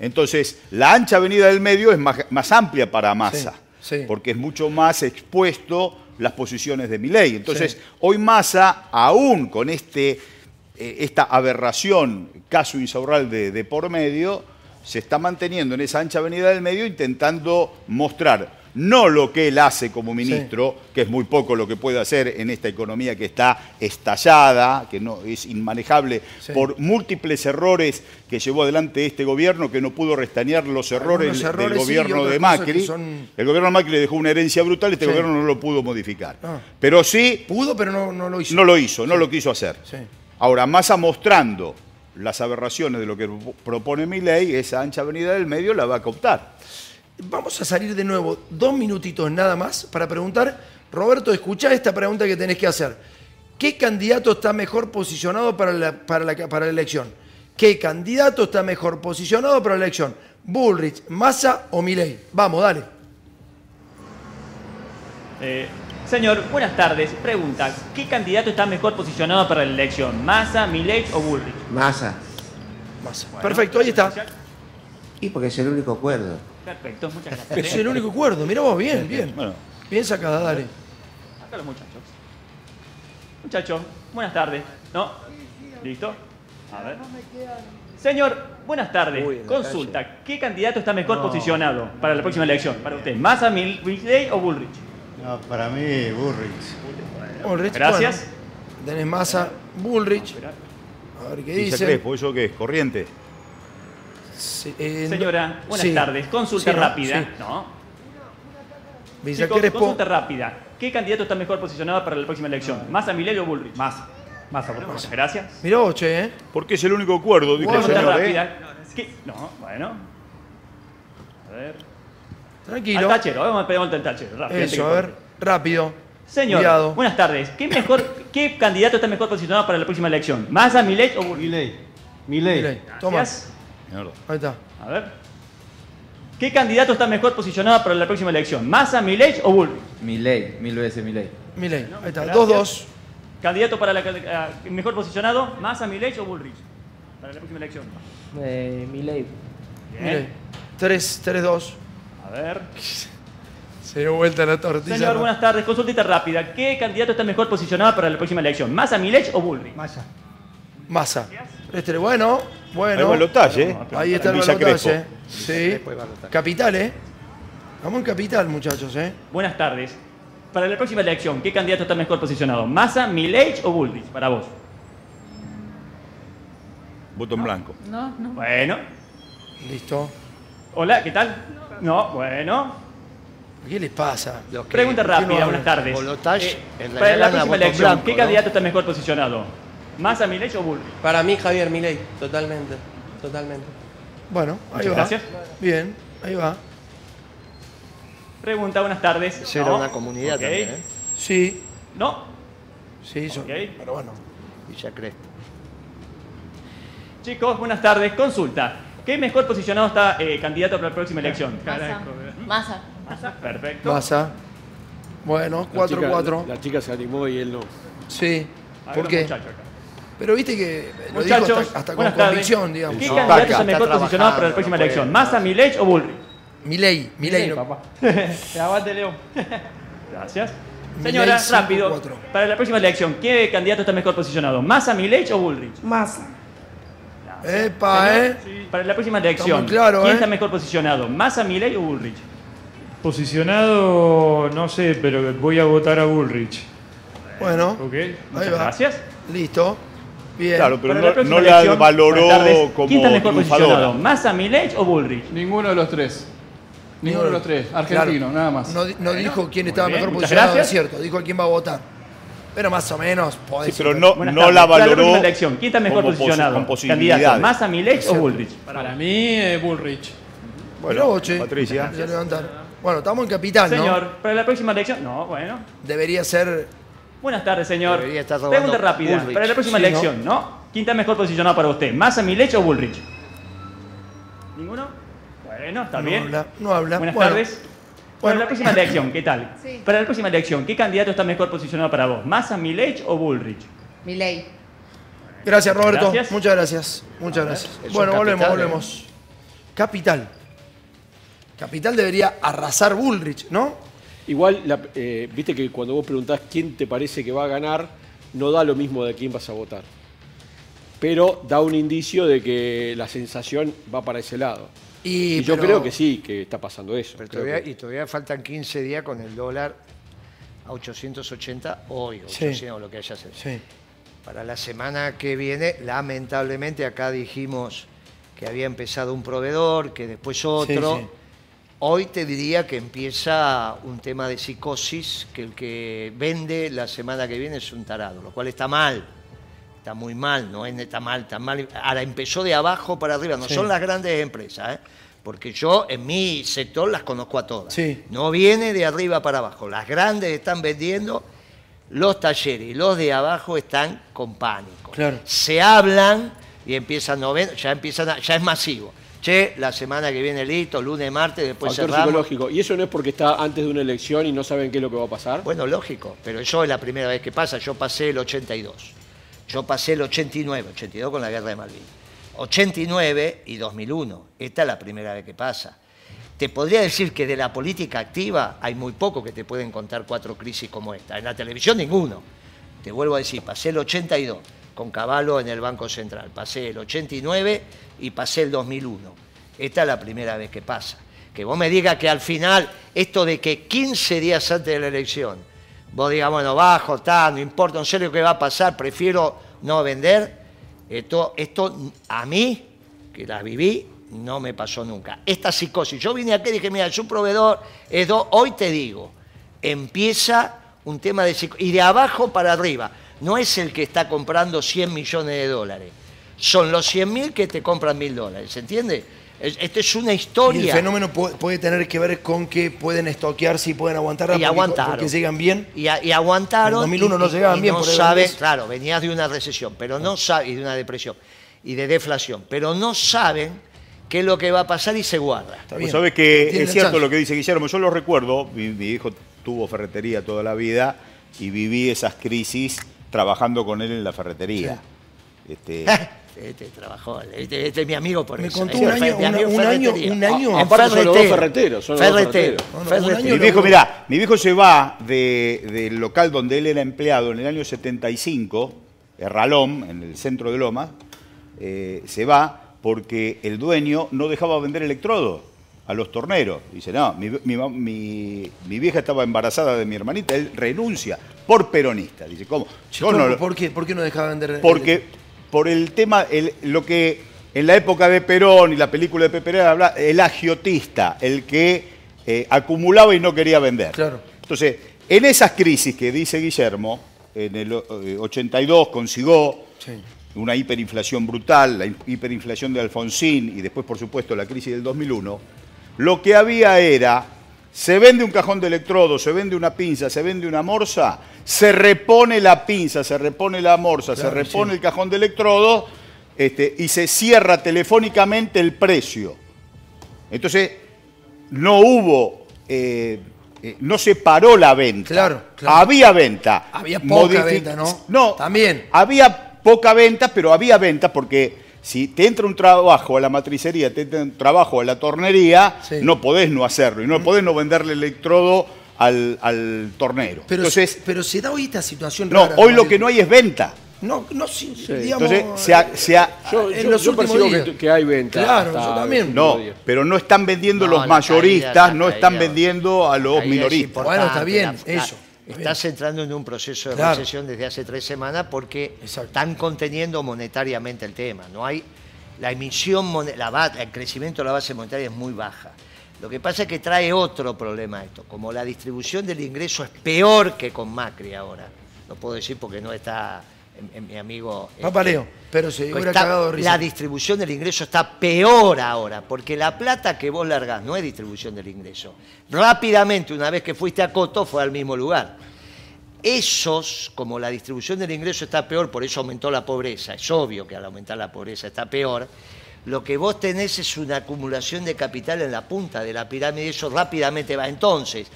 Entonces, la ancha avenida del medio es más, más amplia para Massa, Sí, sí. porque es mucho más expuesto las posiciones de Milei. Entonces, Sí. hoy Massa, aún con este, eh, esta aberración, caso Insaurralde de por medio, se está manteniendo en esa ancha avenida del medio intentando mostrar no lo que él hace como ministro, que es muy poco lo que puede hacer en esta economía que está estallada, que no es inmanejable Sí. por múltiples errores que llevó adelante este gobierno, que no pudo restañar los errores, del gobierno de Macri. son- El gobierno de Macri le dejó una herencia brutal, este gobierno no lo pudo modificar. Ah. Pero sí Pudo, pero no, no lo hizo. no lo hizo, no lo quiso hacer. Ahora, Massa mostrando las aberraciones de lo que propone mi ley, esa ancha avenida del medio la va a cooptar. Vamos a salir de nuevo dos minutitos nada más para preguntar. Roberto, escucha esta pregunta que tenés que hacer. ¿Qué candidato está mejor posicionado para la, para la, para la elección? ¿Qué candidato está mejor posicionado para la elección? ¿Bullrich, Massa o Milei? Vamos, dale. Eh, señor, buenas tardes. Pregunta, ¿qué candidato está mejor posicionado para la elección? ¿Massa, Milei o Bullrich? Massa. Massa. Perfecto, ahí está. Y porque es el único acuerdo. Perfecto, muchas gracias. Es el único acuerdo. Mirá vos, bien, bien. Bueno, Bien sacada, dale. Acá los muchachos. Muchachos, buenas tardes. ¿No? ¿Listo? A ver. Señor, buenas tardes. Uy, Consulta, ¿qué candidato está mejor posicionado para la próxima elección? Para usted, ¿Massa, Mil- Milei o Bullrich? No, para mí, Burrich. Bullrich, Gracias. bueno. tenés Massa, Bullrich. A ver qué dice. Crespo, ¿eso qué es? ¿Corriente? Sí, eh, no- Señora, buenas sí. tardes. Consulta Sí, ¿no? rápida. Sí. ¿No? Chicos, Crespo. consulta rápida. ¿Qué candidato está mejor posicionado para la próxima elección? ¿Massa, Milei o Bullrich? Massa. Massa, por Muchas gracias. Vos, che, ¿eh? Porque es el único acuerdo, dijo el Consulta señor. ¿eh? rápida. ¿Qué? No, bueno. A ver. Tranquilo. Al tachero, vamos a pedir vuelta al tachero. rápido, Eso, a ver, rápido. Señor, Cuidado. buenas tardes. ¿Qué, mejor, ¿Qué candidato está mejor posicionado para la próxima elección? ¿Massa, Milei o Bullrich? Milei. Milei. Gracias. Mierda. ahí está. A ver. ¿Qué candidato está mejor posicionado para la próxima elección? ¿Massa, Milei o Bullrich? Milei, mil veces Milei. Milei, ahí está. Gracias. 2-2. ¿Candidato para la ah, mejor posicionado? ¿Massa, Milei o Bullrich? Para la próxima elección. Eh, Milei. Milei. 3, 3, 2. A ver. Se dio vuelta la tortilla. Señor, buenas tardes. Consultita rápida. ¿Qué candidato está mejor posicionado para la próxima elección? ¿Massa, Milei o Bullrich? Massa. Massa. Este, bueno, bueno. Hay balotaje, ¿eh? Ahí está el Villa balotaje. Crespo. Sí. Capital, ¿eh? Vamos en capital, muchachos, ¿eh? Buenas tardes. Para la próxima elección, ¿qué candidato está mejor posicionado? ¿Massa, Milei o Bullrich? Para vos. Voto en blanco. No, no. Bueno. Listo. Hola, ¿qué tal? No, bueno. ¿Qué les pasa? Pregunta ¿por qué no rápida, buenas tardes. Eh, en para la próxima elección, blanco, ¿qué ¿no? candidato está mejor posicionado? ¿Massa, Milei o Bullrich? Para mí, Javier Milei, totalmente. Totalmente. Bueno, ahí Muchas va. gracias. Bien, ahí va. Pregunta, buenas tardes. Esa era No. una comunidad Ok. también, ¿eh? Sí, No. sí, son. Ok. Pero bueno. Villa Crespo. Chicos, buenas tardes. Consulta. ¿Qué mejor posicionado está eh, candidato para la próxima elección? Massa. Massa. Massa. Perfecto. Massa. Bueno, La 4, chica- 4. La chica se animó y él no. Sí. Hay ¿Por un qué? muchacho acá. Pero viste que lo dijo Muchachos, hasta, hasta con buenas tardes. convicción, digamos. ¿Qué No, candidato está mejor posicionado para la trabajando, próxima no puede. elección? ¿Massa, Milei o Bullrich? Milei, Milei. no- papá. Aguante, Leo. Gracias. Milei, Señora, cinco, rápido. cuatro. Para la próxima elección, ¿qué candidato está mejor posicionado? ¿Massa, Milei o Bullrich? Massa. Epa, ¿eh? Para la próxima elección, muy claro, ¿quién ¿eh? está mejor posicionado? ¿Massa, Milei o Bullrich? Posicionado, no sé, pero voy a votar a Bullrich. Bueno, ¿Ok? Muchas va. gracias. listo. Bien. Claro, pero la no, la elección, valoró tardes, como ¿Quién está mejor posicionado? ¿Massa, Milei o Bullrich? Ninguno de los tres. Ninguno de los tres. Argentino, Claro. nada más. No, di- no dijo quién estaba bien, mejor posicionado, gracias. es cierto. Dijo a quién va a votar. Pero más o menos, podés Sí, pero no, no la Para la valoró elección, ¿quién está mejor posicionado? Candidato. ¿Massa, Milei o Bullrich? Para mí, eh, Bullrich. Bueno, vos, che. Patricia. Bueno, estamos en capital, ¿no? Señor, para la próxima elección. No, bueno. Debería ser. Buenas tardes, señor. Pregunta rápida. Bullrich. Para la próxima Sí, elección, ¿no? ¿Quién está mejor posicionado para usted? ¿Massa, Milei o Bullrich? ¿Ninguno? Bueno, está no bien. habla, no habla. Buenas Bueno, tardes. Para Bueno. la próxima elección, ¿qué tal? Sí. Para la próxima elección, ¿qué candidato está mejor posicionado para vos? ¿Massa, Milei o Bullrich? Milei. Gracias, Roberto. Gracias. Muchas gracias. Muchas gracias. eso Bueno, volvemos, capital, ¿eh? volvemos. Capital. Capital debería arrasar Bullrich, ¿no? Igual, la- eh, viste que cuando vos preguntás quién te parece que va a ganar, no da lo mismo de quién vas a votar. Pero da un indicio de que la sensación va para ese lado. Y, Y, yo pero- creo que sí, que está pasando eso. Pero Creo todavía, que- y todavía faltan 15 días con el dólar a 880 hoy, Sí. 800 o lo que haya sido. Sí. Para la semana que viene, lamentablemente, acá dijimos que había empezado un proveedor, que después otro. Sí, sí. Hoy te diría que empieza un tema de psicosis, que el que vende la semana que viene es un tarado, lo cual está mal. Está muy mal, no es está mal, está mal. Ahora empezó de abajo para arriba, no Sí. son las grandes empresas, ¿eh? porque yo en mi sector las conozco a todas. Sí. No viene de arriba para abajo. Las grandes están vendiendo, los talleres y los de abajo están con pánico. Claro. Se hablan y empiezan no ven- ya empiezan a- ya es masivo. Che, la semana que viene listo, lunes, martes, después Factor cerramos. psicológico. Y eso no es porque está antes de una elección y no saben qué es lo que va a pasar. Bueno, lógico, pero eso es la primera vez que pasa. Yo pasé el 82. Yo pasé el 89, 82 con la guerra de Malvinas. 89 y 2001. Esta es la primera vez que pasa. Te podría decir que de la política activa hay muy poco que te pueden contar cuatro crisis como esta. En la televisión ninguno. Te vuelvo a decir, pasé el 82 con Caballo en el Banco Central. Pasé el 89 y pasé el 2001. Esta es la primera vez que pasa. Que vos me digas que al final, esto de que 15 días antes de la elección, vos digas, bueno, bajo, está, no importa, no sé lo que va a pasar, prefiero no vender. Esto, esto a mí, que las viví, no me pasó nunca. Esta psicosis, yo vine aquí y dije, mira, es un proveedor, es do- hoy te digo, empieza un tema de psicosis, y de abajo para arriba, no es el que está comprando 100 millones de dólares, son los 100 mil que te compran mil dólares, ¿se entiende? Es- Esto es una Y historia. el fenómeno pu- puede tener que ver con que pueden estoquearse y pueden aguantar Y aguantaron. porque llegan bien. Y, a- y aguantaron. En 2001 y- no llegaban y bien, No por claro, venías de una recesión, pero no saben, y de una depresión, y de deflación, pero no saben qué es lo que va a pasar y se guarda. Vos sabés que es cierto lo que dice Guillermo, yo lo recuerdo, mi, mi hijo tuvo ferretería toda la vida y viví esas crisis trabajando con él en la ferretería. Este, Este trabajó, este, este es mi amigo por Me eso. contó Este un año- un año- un año- En Aparte son los dos ferretero. ferreteros, son los dos Ferretero, ferreteros. ferretero. Mi viejo, mirá, mi viejo se va de- del local donde él era empleado en el año 75, Ralom, en el centro de Loma, eh, se va porque el dueño no dejaba vender electrodos a los torneros. Dice, no, mi, mi ma- mi- mi vieja estaba embarazada de mi hermanita, él renuncia por peronista. Dice, ¿cómo? No lo- ¿Por, qué? ¿Por qué no dejaba vender? porque por el tema, el- lo que en la época de Perón y la película de Pepe habla, el agiotista, el que eh, acumulaba y no quería vender. Claro. Entonces, en esas crisis que dice Guillermo, en el eh, 82 consiguió Sí. una hiperinflación brutal, la hi- hiperinflación de Alfonsín y después, por supuesto, la crisis del 2001, lo que había era, se vende un cajón de electrodo, se vende una pinza, se vende una morsa, se repone la pinza, se repone la morsa, Claro, se repone sí. el cajón de electrodo este, y se cierra telefónicamente el precio. Entonces, no hubo, eh, eh, no se paró la venta. Claro, claro. Había venta. Había poca Modific- venta, ¿no? No, También. había poca venta, pero había venta porque si te entra un trabajo a la matricería, te entra un trabajo a la tornería, Sí. Mm. no podés no hacerlo y no podés no venderle electrodo al, al tornero. Pero, Entonces, pero se da hoy esta situación no, rara, hoy lo que no hay es venta. No, no, sí, digamos... Entonces, se ha- se ha- Yo, en yo- los yo últimos percibo días. que, que hay venta. Claro, yo también. no, pero no están vendiendo No, los caída, mayoristas, no están caída. vendiendo a los minoristas. Bueno, está bien, la- eso, Estás entrando en un proceso de Claro. recesión desde hace tres semanas porque Exacto. están conteniendo monetariamente el tema. No hay la emisión, la el crecimiento de la base monetaria es muy baja. Lo que pasa es que trae otro problema esto. Como la distribución del ingreso es peor que con Macri ahora, lo puedo decir porque no está mi amigo. este, Papaleo, pero se hubiera está- cagado de risa. la distribución del ingreso está peor ahora, porque la plata que vos largás no es distribución del ingreso. Rápidamente, una vez que fuiste a Coto, fue al mismo lugar. Esos, como la distribución del ingreso está peor, por eso aumentó la pobreza, es obvio que al aumentar la pobreza está peor, lo que vos tenés es una acumulación de capital en la punta de la pirámide y eso rápidamente va. Entonces,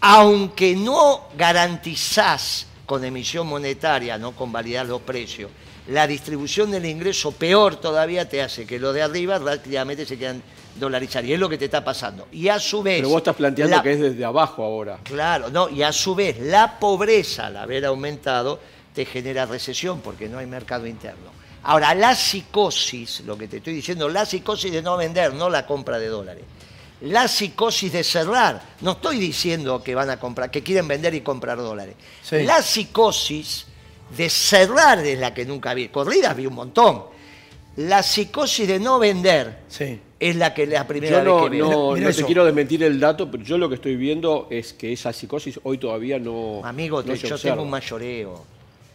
aunque no garantizás con emisión monetaria, no con validar los precios, la distribución del ingreso peor todavía te hace que lo de arriba rápidamente se quedan dolarizados. Y es lo que te está pasando. Y a su vez... Pero vos estás planteando la- que es desde abajo ahora. Claro, no, y a su vez la pobreza al haber aumentado te genera recesión porque no hay mercado interno. Ahora, la psicosis, lo que te estoy diciendo, la psicosis de no vender, no la compra de dólares. La psicosis de cerrar. No estoy diciendo que van a comprar, que quieren vender y comprar dólares. Sí. La psicosis de cerrar es la que nunca vi. Corridas vi un montón. La psicosis de no vender Sí. es la que la primera Yo no, vez que veo. no- Mira no te quiero desmentir el dato, pero yo lo que estoy viendo es que esa psicosis hoy todavía no. Amigo, no te- se yo observa. tengo un mayoreo.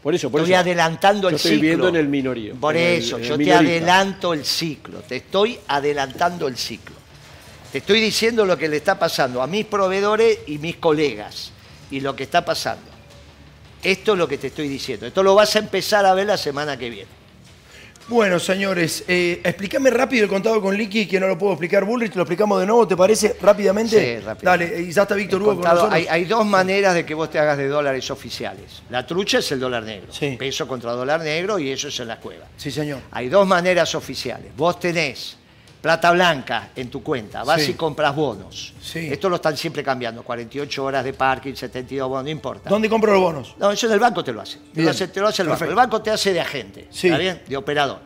Por eso, por estoy eso. adelantando el estoy ciclo. viendo en el minorío. Por eso, el yo te adelanto el ciclo. Te estoy adelantando el ciclo. Te estoy diciendo lo que le está pasando a mis proveedores y mis colegas. Y lo que está pasando. Esto es lo que te estoy diciendo. Esto lo vas a empezar a ver la semana que viene. Bueno, señores, eh, explícame rápido el contado con Liqui, que no lo puedo explicar Bullrich, lo explicamos de nuevo, ¿te parece? Rápidamente. Sí, rápido. Dale, y ya está Víctor Hugo con nosotros. hay, hay dos maneras de que vos te hagas de dólares oficiales. La trucha es el dólar negro. Sí. Peso contra dólar negro y eso es en la cueva. Sí, señor. Hay dos maneras oficiales. Vos tenés plata blanca en tu cuenta, vas Sí. y compras bonos. Sí. Esto lo están siempre cambiando, 48 horas de parking, 72 bonos, no importa. ¿Dónde compro los bonos? No, eso en el banco te lo hace. Te Bien. lo hace, te lo hace el banco. Perfecto. El banco te hace de agente, Sí. ¿está bien? De operador.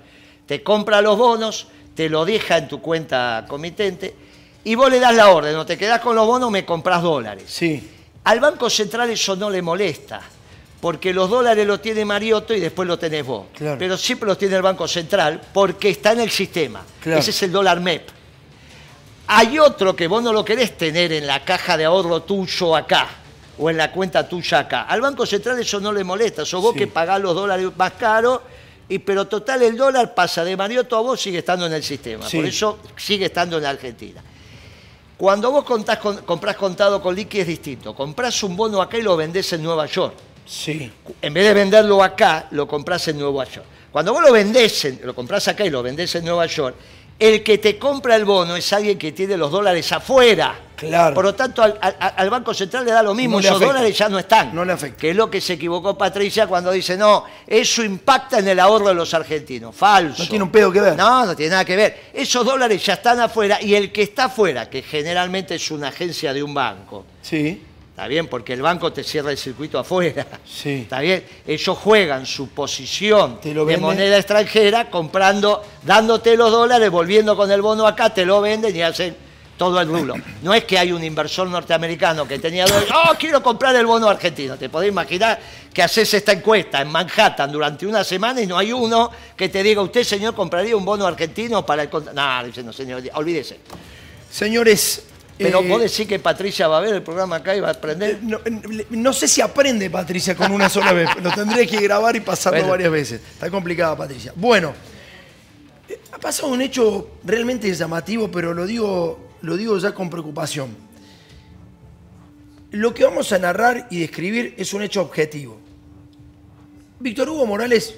Te compra los bonos, te lo deja en tu cuenta comitente y vos le das la orden, no te quedás con los bonos, me compras dólares. Sí. Al Banco Central eso no le molesta, porque los dólares los tiene Mariotto y después lo tenés vos. Claro. Pero siempre los tiene el Banco Central porque está en el sistema. Claro. Ese es el dólar MEP. Hay otro que vos no lo querés tener en la caja de ahorro tuyo acá o en la cuenta tuya acá. Al Banco Central eso no le molesta, sos vos Sí. que pagás los dólares más caros, y, pero total el dólar pasa de Mariotto a vos, sigue estando en el sistema. Sí. Por eso sigue estando en la Argentina. Cuando vos contás con- comprás contado con liqui es distinto. Comprás un bono acá y lo vendés en Nueva York. Sí. En vez de venderlo acá, lo comprás en Nueva York. Cuando vos lo vendés, en- lo comprás acá y lo vendés en Nueva York, El que te compra el bono es alguien que tiene los dólares afuera. Claro. Por lo tanto, al, al- al Banco Central le da lo mismo. No Esos dólares ya no están. No le afecta. Que es lo que se equivocó Patricia cuando dice, no, eso impacta en el ahorro de los argentinos. Falso. No tiene un pedo que ver. No, no tiene nada que ver. Esos dólares ya están afuera y el que está afuera, que generalmente es una agencia de un banco, Sí. Está bien, porque el banco te cierra el circuito afuera. Sí. Está bien. Ellos juegan su posición Te lo de moneda extranjera comprando, dándote los dólares, volviendo con el bono acá, te lo venden y hacen todo el rulo. No es que hay un inversor norteamericano que tenía dólares, oh, quiero comprar el bono argentino. Te podés imaginar que haces esta encuesta en Manhattan durante una semana y no hay uno que te diga, usted, señor, compraría un bono argentino para el... cont-?" No, dice, no, señor, olvídese. Señores. Pero eh, vos decís que Patricia va a ver el programa acá y va a aprender. No, no sé si aprende Patricia con una sola vez. Lo tendría que grabar y pasarlo Bueno. varias veces. Está complicada Patricia. Bueno, eh, ha pasado un hecho realmente llamativo, pero lo digo, lo digo ya con preocupación. Lo que vamos a narrar y describir es un hecho objetivo. Víctor Hugo Morales,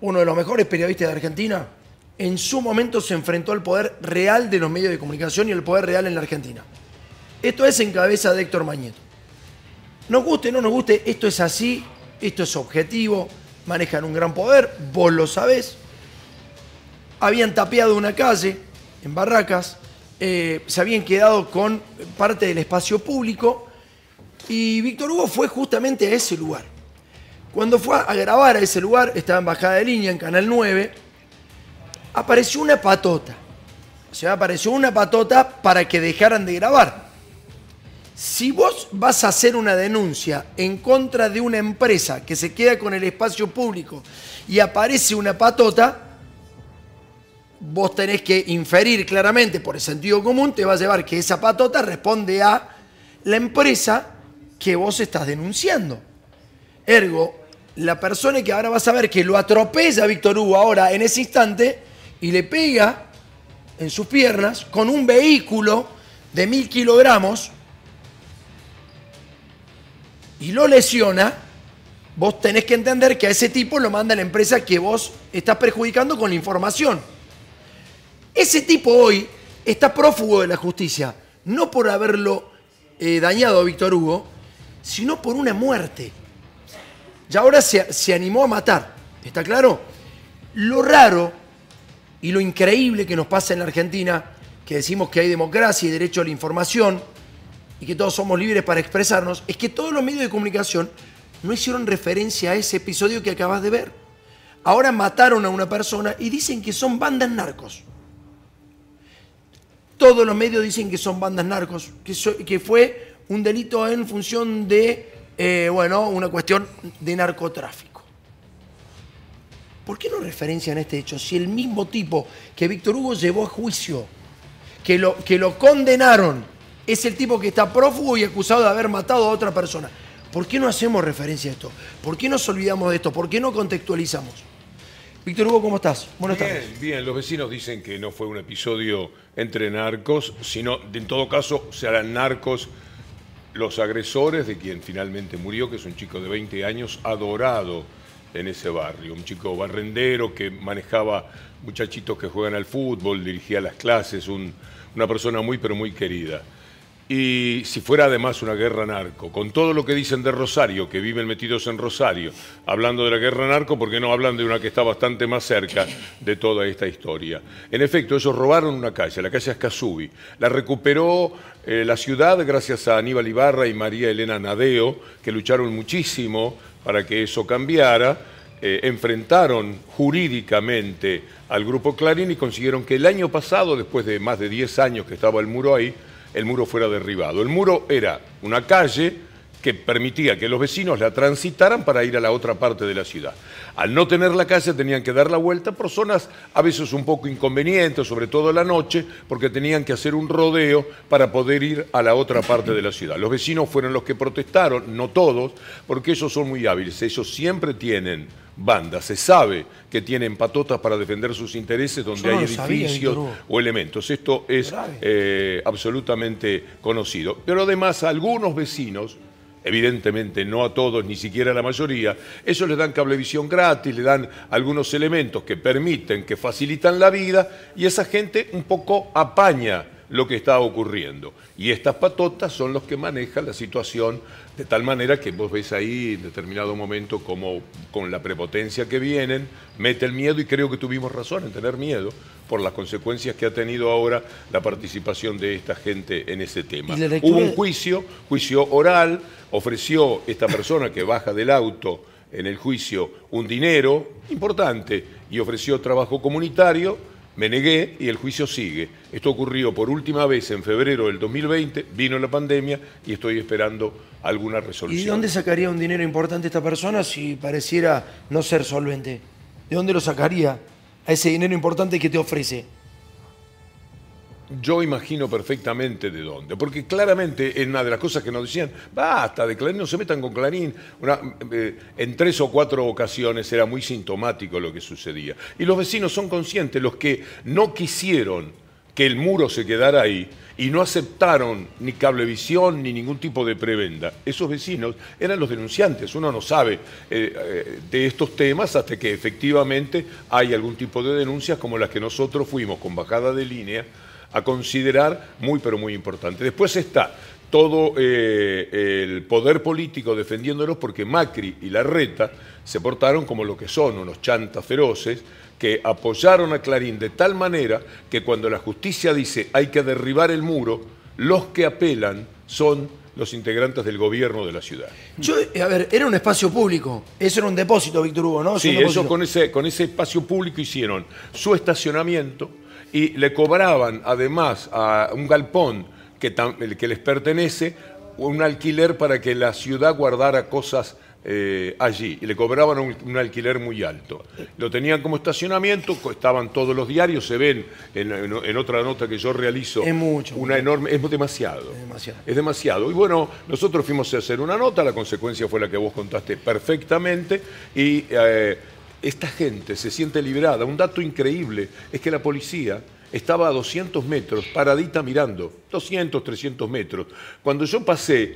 uno de los mejores periodistas de Argentina, en su momento se enfrentó al poder real de los medios de comunicación y el poder real en la Argentina. Esto es en cabeza de Héctor Mañeto. Nos guste o no nos guste, esto es así, esto es objetivo, manejan un gran poder, vos lo sabés. Habían tapeado una calle en Barracas, eh, se habían quedado con parte del espacio público y Víctor Hugo fue justamente a ese lugar. Cuando fue a grabar a ese lugar, estaba en bajada de línea, en Canal 9, apareció una patota. O sea, apareció una patota para que dejaran de grabar. Si vos vas a hacer una denuncia en contra de una empresa que se queda con el espacio público y aparece una patota, vos tenés que inferir claramente por el sentido común, te va a llevar que esa patota responde a la empresa que vos estás denunciando. Ergo, la persona que ahora vas a ver que lo atropella Víctor Hugo ahora en ese instante y le pega en sus piernas con un vehículo de mil kilogramos y lo lesiona, vos tenés que entender que a ese tipo lo manda la empresa que vos estás perjudicando con la información. Ese tipo hoy está prófugo de la justicia, no por haberlo eh, dañado a Víctor Hugo, sino por una muerte. Y ahora se, se animó a matar, ¿está claro? Lo raro y lo increíble que nos pasa en la Argentina, que decimos que hay democracia y derecho a la información, y que todos somos libres para expresarnos, es que todos los medios de comunicación no hicieron referencia a ese episodio que acabas de ver. Ahora mataron a una persona y dicen que son bandas narcos. Todos los medios dicen que son bandas narcos, que, fue un delito en función de, eh, bueno, una cuestión de narcotráfico. ¿Por qué no referencian este hecho si el mismo tipo que Víctor Hugo llevó a juicio, que lo, que lo condenaron, es el tipo que está prófugo y acusado de haber matado a otra persona? ¿Por qué no hacemos referencia a esto? ¿Por qué nos olvidamos de esto? ¿Por qué no contextualizamos? Víctor Hugo, ¿cómo estás? Buenas bien, tardes. bien, los vecinos dicen que no fue un episodio entre narcos, sino, en todo caso, serán narcos los agresores de quien finalmente murió, que es un chico de 20 años, adorado en ese barrio, un chico barrendero que manejaba muchachitos que juegan al fútbol, dirigía las clases, un- una persona muy pero muy querida. Y si fuera además una guerra narco, con todo lo que dicen de Rosario, que viven metidos en Rosario, hablando de la guerra narco, ¿por qué no hablan de una que está bastante más cerca de toda esta historia? En efecto, ellos robaron una calle, la calle Escasubi. La recuperó eh, la ciudad gracias a Aníbal Ibarra y María Elena Nadeo, que lucharon muchísimo para que eso cambiara. Eh, enfrentaron jurídicamente al grupo Clarín y consiguieron que el año pasado, después de más de 10 años que estaba el muro ahí, el muro fuera derribado. El muro era una calle que permitía que los vecinos la transitaran para ir a la otra parte de la ciudad. Al no tener la calle tenían que dar la vuelta por zonas a veces un poco inconvenientes, sobre todo la noche, porque tenían que hacer un rodeo para poder ir a la otra parte de la ciudad. Los vecinos fueron los que protestaron, no todos, porque ellos son muy hábiles, ellos siempre tienen bandas, se sabe que tienen patotas para defender sus intereses donde no hay sabía, edificios o elementos. Esto es eh, absolutamente conocido. Pero además algunos vecinos evidentemente no a todos, ni siquiera a la mayoría, ellos les dan cablevisión gratis, le dan algunos elementos que permiten, que facilitan la vida, y esa gente un poco apaña lo que está ocurriendo. Y estas patotas son los que manejan la situación de tal manera que vos ves ahí en determinado momento como con la prepotencia que vienen, mete el miedo y creo que tuvimos razón en tener miedo por las consecuencias que ha tenido ahora la participación de esta gente en ese tema. ¿Y la lectura- Hubo un juicio, juicio oral, ofreció esta persona que baja del auto en el juicio un dinero importante y ofreció trabajo comunitario, me negué y el juicio sigue. Esto ocurrió por última vez en febrero del 2020, vino la pandemia y estoy esperando alguna ¿Y resolución. de dónde sacaría un dinero importante esta persona si pareciera no ser solvente? ¿De dónde lo sacaría a ese dinero importante que te ofrece? Yo imagino perfectamente de dónde, porque claramente en una de las cosas que nos decían, basta de Clarín, no se metan con Clarín, eh, en tres o cuatro ocasiones era muy sintomático lo que sucedía. Y los vecinos son conscientes, los que no quisieron que el muro se quedara ahí y no aceptaron ni cablevisión ni ningún tipo de prebenda, esos vecinos eran los denunciantes. Uno no sabe eh, eh, de estos temas hasta que efectivamente hay algún tipo de denuncias como las que nosotros fuimos con bajada de línea a considerar muy pero muy importante. Después está todo eh, el poder político defendiéndolos porque Macri y Larreta se portaron como lo que son, unos chantas feroces, que apoyaron a Clarín de tal manera que cuando la justicia dice hay que derribar el muro, los que apelan son los integrantes del gobierno de la ciudad. Yo, eh, a ver, era un espacio público. Eso era un depósito, Víctor Hugo, ¿no? Sí, ellos con ese, con ese espacio público hicieron su estacionamiento y le cobraban además a un galpón que, que les pertenece un alquiler para que la ciudad guardara cosas eh, allí. Y le cobraban un, un alquiler muy alto. Lo tenían como estacionamiento, estaban todos los diarios, se ven en, en- en otra nota que yo realizo. Es mucho. Una enorme, es demasiado. Es demasiado. Es demasiado. Y bueno, nosotros fuimos a hacer una nota, la consecuencia fue la que vos contaste perfectamente, y eh, esta gente se siente liberada. Un dato increíble es que la policía estaba a 200 metros, paradita mirando, 200, 300 metros. Cuando yo pasé,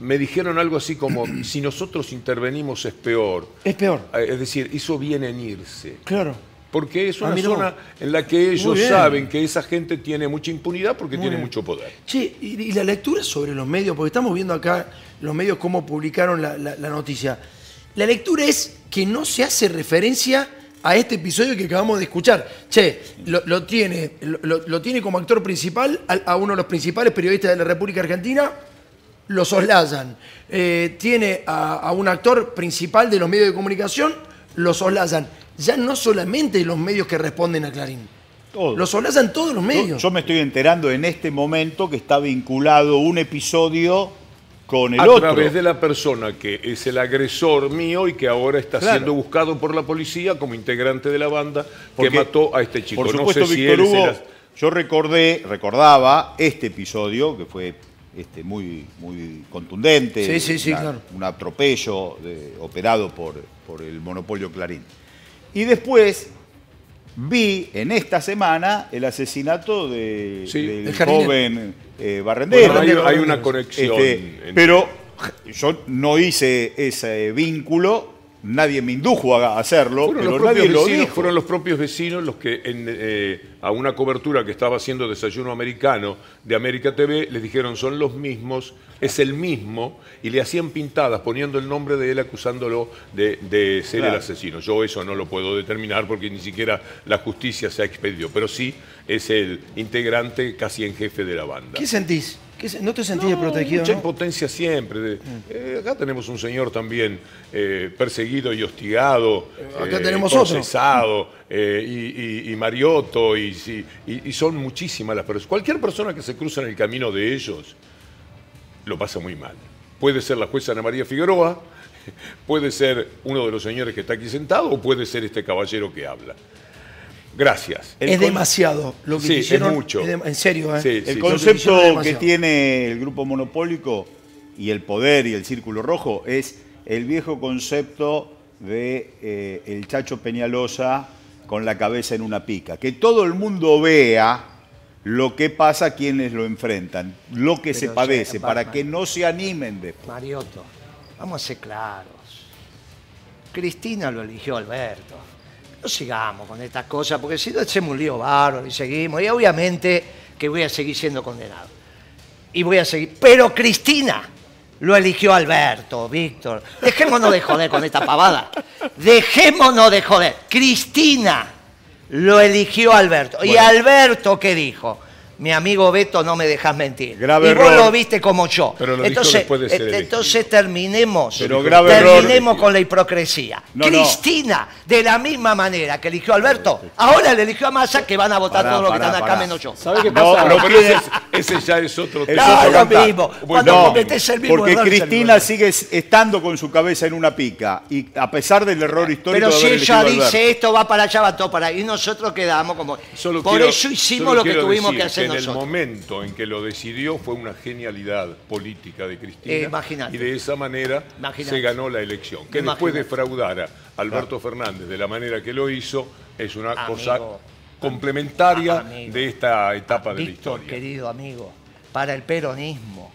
me dijeron algo así como, si nosotros intervenimos es peor. Es peor. Eh, Es decir, hizo bien en irse. Claro. Porque es una zona en la que ellos saben que esa gente tiene mucha impunidad porque Muy tiene bien. mucho poder. Che, y, y la lectura sobre los medios, porque estamos viendo acá los medios cómo publicaron la, la- la noticia. La lectura es que no se hace referencia a este episodio que acabamos de escuchar. Che, lo, lo tiene, lo, tiene como actor principal a, a uno de los principales periodistas de la República Argentina, lo soslayan. Eh, tiene a, a un actor principal de los medios de comunicación, lo soslayan. Ya no solamente los medios que responden a Clarín. Todos. Lo soslayan todos los Yo, medios. yo me estoy enterando en este momento que está vinculado un episodio con el a otro. través de la persona que es el agresor mío y que ahora está Claro. siendo buscado por la policía como integrante de la banda Porque, que mató a este chico. Por No supuesto, sé Víctor Hugo, las- yo recordé, recordaba este episodio que fue este, muy, muy contundente, Sí, sí, sí, una- claro. un atropello de- operado por, por el monopolio Clarín. Y después vi en esta semana el asesinato de, Sí. del El jardinero. joven eh, Barrendero. Bueno, hay- hay una conexión Este, en- pero yo no hice ese vínculo, nadie me indujo a hacerlo, Fueron pero los, nadie lo dijo. fueron los propios vecinos los que en, eh, a una cobertura que estaba haciendo Desayuno Americano de América TV les dijeron son los mismos, es el mismo, y le hacían pintadas poniendo el nombre de él acusándolo de, de ser Claro. el asesino. Yo eso no lo puedo determinar porque ni siquiera la justicia se ha expedido, pero sí es el integrante casi en jefe de la banda. ¿Qué sentís? ¿Qué se- ¿No te sentís protegido? Mucha no? impotencia siempre. de- eh, acá tenemos un señor también eh, perseguido y hostigado, Acá eh, tenemos otro. procesado, eh, y, y- y Mariotto, y- y son muchísimas las personas. Cualquier persona que se cruza en el camino de ellos lo pasa muy mal. Puede ser la jueza Ana María Figueroa, puede ser uno de los señores que está aquí sentado, o puede ser este caballero que habla. Gracias. Es demasiado lo que Sí, es mucho. es en serio, ¿eh? Sí, El sí. Concepto que tiene el grupo monopólico y el poder y el círculo rojo es el viejo concepto de eh, el Chacho Peñalosa con la cabeza en una pica. Que todo el mundo vea lo que pasa a quienes lo enfrentan, lo que se padece, para que no se animen después. Mariotto, vamos a ser claros. Cristina lo eligió Alberto. No sigamos con estas cosas, porque si no hacemos un lío bárbaro y seguimos. Y obviamente que voy a seguir siendo condenado. Y voy a seguir. Pero Cristina lo eligió Alberto, Víctor. Dejémonos de joder con esta pavada. Dejémonos de joder. Cristina lo eligió Alberto. ¿Y. Alberto qué dijo? Mi amigo Beto, no me dejas mentir. Grave y vos error. lo viste como yo. Pero lo dijo entonces, después de ser eh, elegido. entonces terminemos. Pero grave error. terminemos con la hipocresía. No, no. Cristina, de la misma manera que eligió a Alberto, ahora le eligió a Massa que van a votar Pará, todos los que están acá pará. menos yo. ¿Sabe qué pasa? no, No, pero ese, ese ya es otro Es tema. No, lo mismo. Cuando No, cometés el mismo porque error, Cristina sigue estando con su cabeza en una pica y a pesar del error histórico Pero de si ella dice esto va para allá, va todo para ahí, y nosotros quedamos como... Solo Por quiero- eso hicimos lo que tuvimos que hacer en el momento en que lo decidió fue una genialidad política de Cristina. Eh, imagínate. y de esa manera Imagínate. se ganó la elección. Que después de fraudar a Alberto Fernández de la manera que lo hizo, es una Amigo. cosa complementaria Amigo. de esta etapa de la historia. querido amigo, para el peronismo,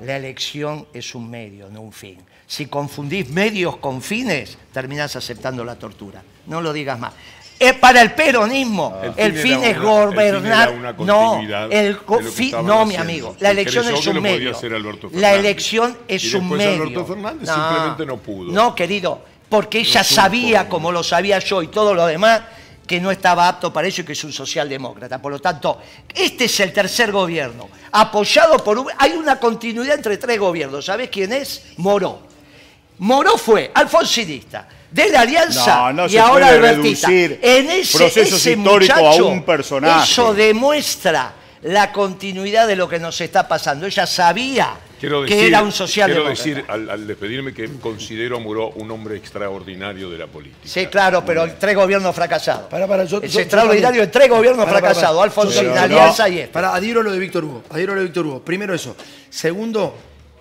la elección es un medio, no un fin. Si confundís medios con fines, terminás aceptando la tortura. No lo digas más. Es para el peronismo, El el fin es una- el fin gobernar. no, el estaban no, mi amigo. La elección es un medio. La elección es Y un medio. Alberto Fernández simplemente no pudo. No, querido, porque ella sabía, como lo sabía yo y todo lo demás, que no estaba apto para eso y que es un socialdemócrata. Por lo tanto, este es el tercer gobierno, apoyado por... un- Hay una continuidad entre tres gobiernos. ¿Sabés quién es? Moró. Moró fue alfonsinista, de la Alianza No, no y se ahora puede albertista. reducir En ese, procesos ese históricos a muchacho, un personaje. Eso demuestra la continuidad de lo que nos está pasando. Ella sabía Quiero que decir, era un quiero socialdemócrata. decir al, al despedirme que considero a Muró un hombre extraordinario de la política. Sí, claro, pero tres gobiernos fracasados. Para, para, yo, es yo- yo extraordinario de tres gobiernos Para, fracasados. Alfonsín, Alianza y este. Para, adhiero a lo de Víctor Hugo. Adhiero a lo de Víctor Hugo. Primero eso. Segundo,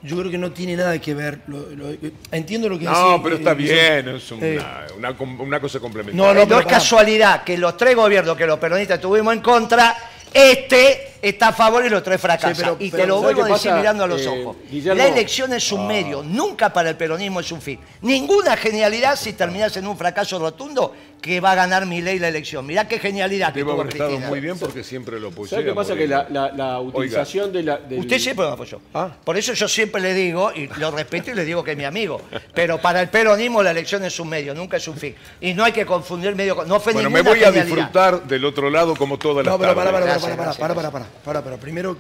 yo creo que no tiene nada que ver. lo- lo- entiendo lo que No, decís, pero eh, está bien, es una, Eh, una com- una cosa complementaria. No, no, No, es casualidad que los tres gobiernos que los peronistas tuvimos en contra, este está a favor y los tres fracasan. Sí, pero- y te lo ¿sabe vuelvo a decir pasa, mirando a los eh, ojos. Guillermo? La elección es un Ah. medio, nunca para el peronismo es un fin. Ninguna genialidad si terminas en un fracaso rotundo que va a ganar mi ley la elección. Mirá qué genialidad que Debo tuvo haber estado Cristina. muy bien porque siempre lo apoyé. ¿Sabe qué pasa? Que la, la- la utilización de la. del- Usted siempre me apoyó. Ah. Por eso yo siempre le digo, y lo respeto y le digo que es mi amigo. Pero para el peronismo la elección es un medio, nunca es un fin. Y no hay que confundir medio con. No fue Bueno, me voy a disfrutar del otro lado como todas las No, pero para, para, para, para, Gracias, para, gracias, para, para, para, para. Primero,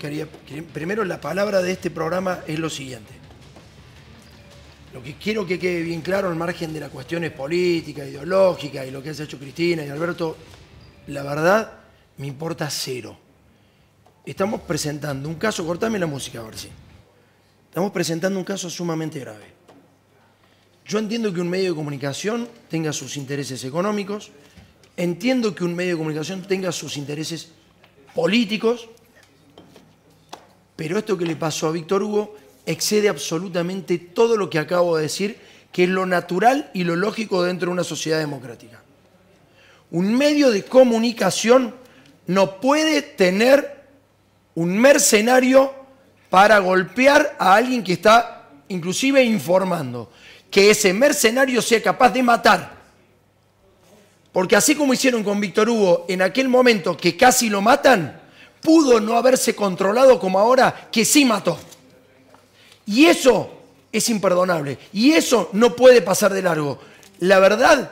primero la palabra de este programa es lo siguiente. Lo que quiero que quede bien claro al margen de las cuestiones políticas, ideológicas y lo que has hecho Cristina y Alberto, la verdad me importa cero. Estamos presentando un caso, cortame la música a ver si. Estamos presentando un caso sumamente grave. Yo entiendo que un medio de comunicación tenga sus intereses económicos, entiendo que un medio de comunicación tenga sus intereses políticos, pero esto que le pasó a Víctor Hugo excede absolutamente todo lo que acabo de decir, que es lo natural y lo lógico dentro de una sociedad democrática. Un medio de comunicación no puede tener un mercenario para golpear a alguien que está inclusive informando. Que ese mercenario sea capaz de matar. Porque así como hicieron con Víctor Hugo en aquel momento que casi lo matan, pudo no haberse controlado como ahora que sí mató. Y eso es imperdonable. Y eso no puede pasar de largo. La verdad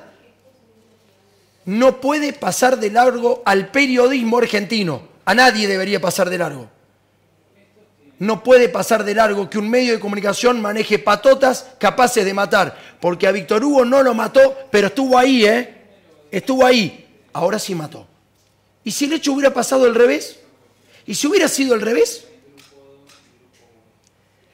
no puede pasar de largo al periodismo argentino. A nadie debería pasar de largo. No puede pasar de largo que un medio de comunicación maneje patotas capaces de matar. Porque a Víctor Hugo no lo mató, pero estuvo ahí, ¿eh? Estuvo ahí. Ahora sí mató. ¿Y si el hecho hubiera pasado al revés? ¿Y si hubiera sido al revés?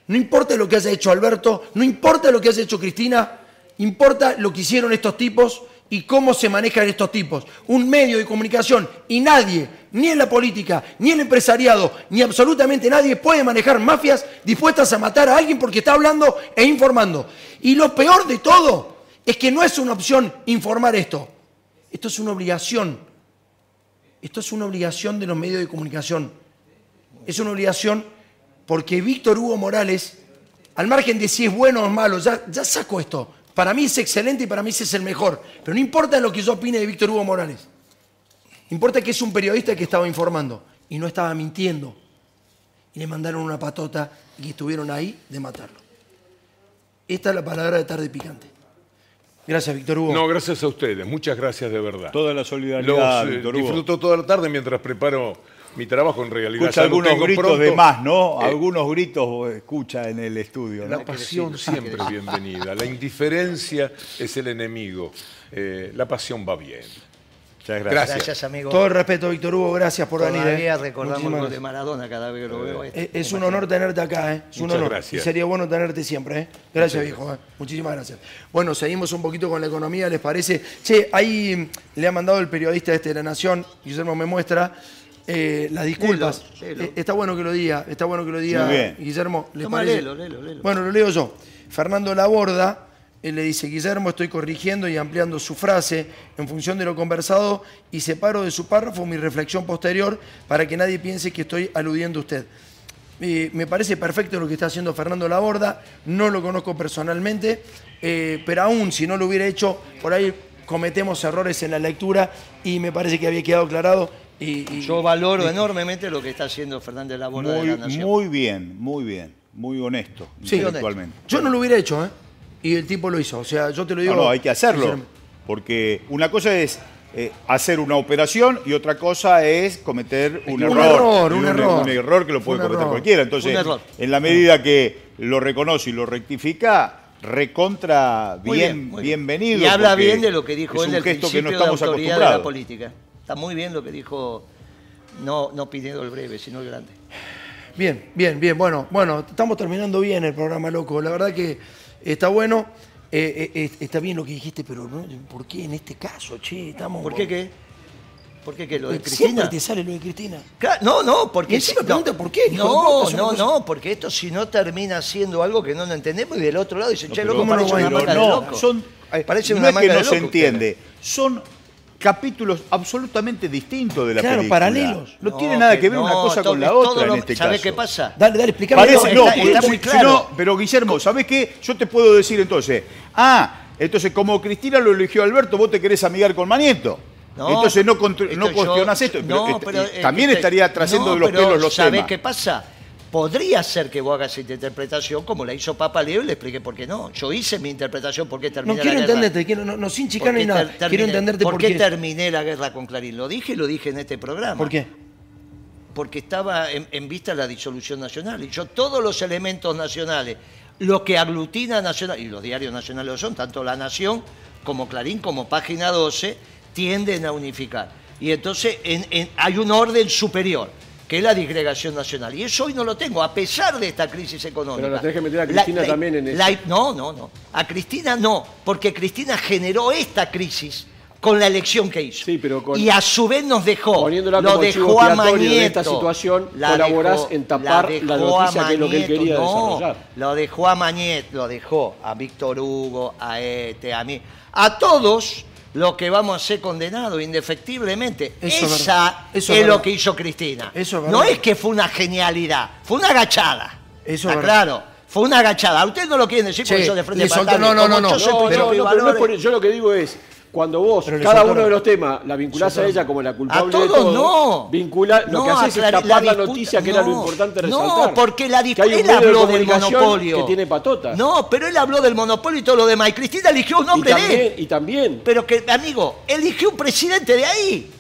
No importa lo que haya hecho Alberto, no importa lo que haya hecho Cristina, importa lo que hicieron estos tipos y cómo se manejan estos tipos. Un medio de comunicación y nadie, ni en la política, ni en el empresariado, ni absolutamente nadie puede manejar mafias dispuestas a matar a alguien porque está hablando e informando. Y lo peor de todo es que no es una opción informar esto. Esto es una obligación. Esto es una obligación de los medios de comunicación. Es una obligación porque Víctor Hugo Morales, al margen de si es bueno o malo, ya, ya saco esto. Para mí es excelente y para mí es el mejor. Pero no importa lo que yo opine de Víctor Hugo Morales. Importa que es un periodista que estaba informando y no estaba mintiendo. Y le mandaron una patota y estuvieron ahí de matarlo. Esta es la palabra de tarde picante. Gracias, Víctor Hugo. No, gracias a ustedes. Muchas gracias de verdad. Toda la solidaridad, Los, eh, Víctor Hugo. disfruto toda la tarde mientras preparo mi trabajo en realidad. Escucha algunos gritos pronto. de más, ¿no? Eh, Algunos gritos escucha en el estudio. ¿no? La pasión siempre es bienvenida. La indiferencia es el enemigo. Eh, la pasión va bien. Muchas gracias. Gracias, amigo. Todo el respeto, Víctor Hugo. Gracias por venir. Todavía eh. recordamos Muchísimas gol de. Maradona cada vez que lo veo. Es, es un honor tenerte acá, ¿eh? Es un honor. gracias. Y sería bueno tenerte siempre, ¿eh? Gracias, Muchas viejo. ¿eh? Muchísimas gracias. Bueno, seguimos un poquito con la economía, ¿les parece? Che, ahí mm, le ha mandado el periodista este de La Nación, Guillermo me muestra, eh, las disculpas. Eh, Está bueno que lo diga, está bueno que lo diga. Guillermo. ¿le Toma, parece? Bueno, lo leo yo. Fernando Laborda, él le dice, Guillermo, estoy corrigiendo y ampliando su frase en función de lo conversado y separo de su párrafo mi reflexión posterior para que nadie piense que estoy aludiendo a usted. Eh, me parece perfecto lo que está haciendo Fernando Laborda, no lo conozco personalmente, eh, pero aún si no lo hubiera hecho, por ahí cometemos errores en la lectura y me parece que había quedado aclarado. Y, y- Yo valoro y- enormemente lo que está haciendo Fernández Laborda de Muy, la Nación. muy bien, muy bien. Muy honesto, Sí. intelectualmente. Yo no lo hubiera hecho, ¿eh? Y el tipo lo hizo. O sea, yo te lo digo. No, no, hay que hacerlo. Porque una cosa es eh, hacer una operación y otra cosa es cometer un, Un error. un error. Un error que lo puede cometer error. cualquiera. Entonces, Un error. en la medida que lo reconoce y lo rectifica, recontra Muy bien, muy bienvenido. Y habla bien de lo que dijo es él un del gesto que no principio de estamos autoridad de la acostumbrados. política. Está muy bien lo que dijo, no, no pidiendo el breve, sino el grande. Bien, bien, bien. Bueno, bueno, estamos terminando bien el programa, loco. La verdad que está bueno. Eh, eh, está bien lo que dijiste, pero ¿no? ¿por qué en este caso, che? Estamos. ¿Por qué qué? ¿Por qué qué? ¿Lo de Eh, Siempre Cristina? te sale lo de Cristina. Claro, No, no, porque... Y encima si- pregunta no, por qué, No, no, cosa- no, porque esto si no termina siendo algo que no lo entendemos y del otro lado dice, che, loco, ¿cómo no parece una manga de no, loco. son, Parece no una es que no de se entiende, son capítulos absolutamente distintos de la Claro, película. paralelos. No, tiene nada que ver una no, cosa todo- con la otra lo- en este ¿Sabés caso. qué pasa? Dale, dale, explícame. Parece, no, está- está muy claro. no, pero Guillermo, ¿sabés qué? Yo te puedo decir entonces, ah, entonces como Cristina lo eligió Alberto, vos te querés amigar con Manieto. No, entonces no, no esto yo- cuestionás esto. no, pero, pero, eh, también este- estaría trayendo no, de los pero pelos los ¿sabés temas. qué pasa? Podría ser que vos hagas esta interpretación como la hizo Papa Leo y le expliqué por qué no. Yo hice mi interpretación por qué terminé No la guerra. entenderte, quiero, no, no, sin ¿Por chicana ni nada. terminé- Quiero entenderte por, ¿Por qué qué. terminé la guerra con Clarín? Lo dije y lo dije en este programa. ¿Por qué? Porque estaba en, en vista la disolución nacional. Y yo todos los elementos nacionales, lo que aglutina Nacional, y los diarios nacionales lo son, tanto La Nación como Clarín como Página 12, tienden a unificar. Y entonces en- en- hay un orden superior, que es la disgregación nacional. Y eso hoy no lo tengo, a pesar de esta crisis económica. Pero la tenés que meter a Cristina también en eso. la- no, no, no. A Cristina no, porque Cristina generó esta crisis con la elección que hizo. pero con- y a su vez nos dejó, lo dejó a de Mañeto. esta situación, La colaborás dejó- en tapar la noticia que es lo que él quería no, desarrollar. Lo dejó a Mañeto, lo dejó a Víctor Hugo, a este, a mí, a todos los que vamos a ser condenados indefectiblemente. Eso es Esa verdad. Eso es, es lo que hizo Cristina. Eso es no es que fue una genialidad, fue una agachada. Eso es ¿Está verdad. claro? Fue una agachada. Ustedes no lo quieren decir porque Che, yo de frente para no, no, no, yo no, No, es. Yo lo que digo es, cuando vos, Pero cada uno de los temas la vinculás a ella como la culpable A de todos todo, no. vincula, lo No, que haces es tapar la, disputa- noticia que era lo no. importante No, resaltar. porque la un él de habló del monopolio. que tiene patotas. No, pero él habló del monopolio y todo lo demás. Y Cristina eligió un y hombre de él. también, y también Pero que, amigo, eligió un presidente de ahí.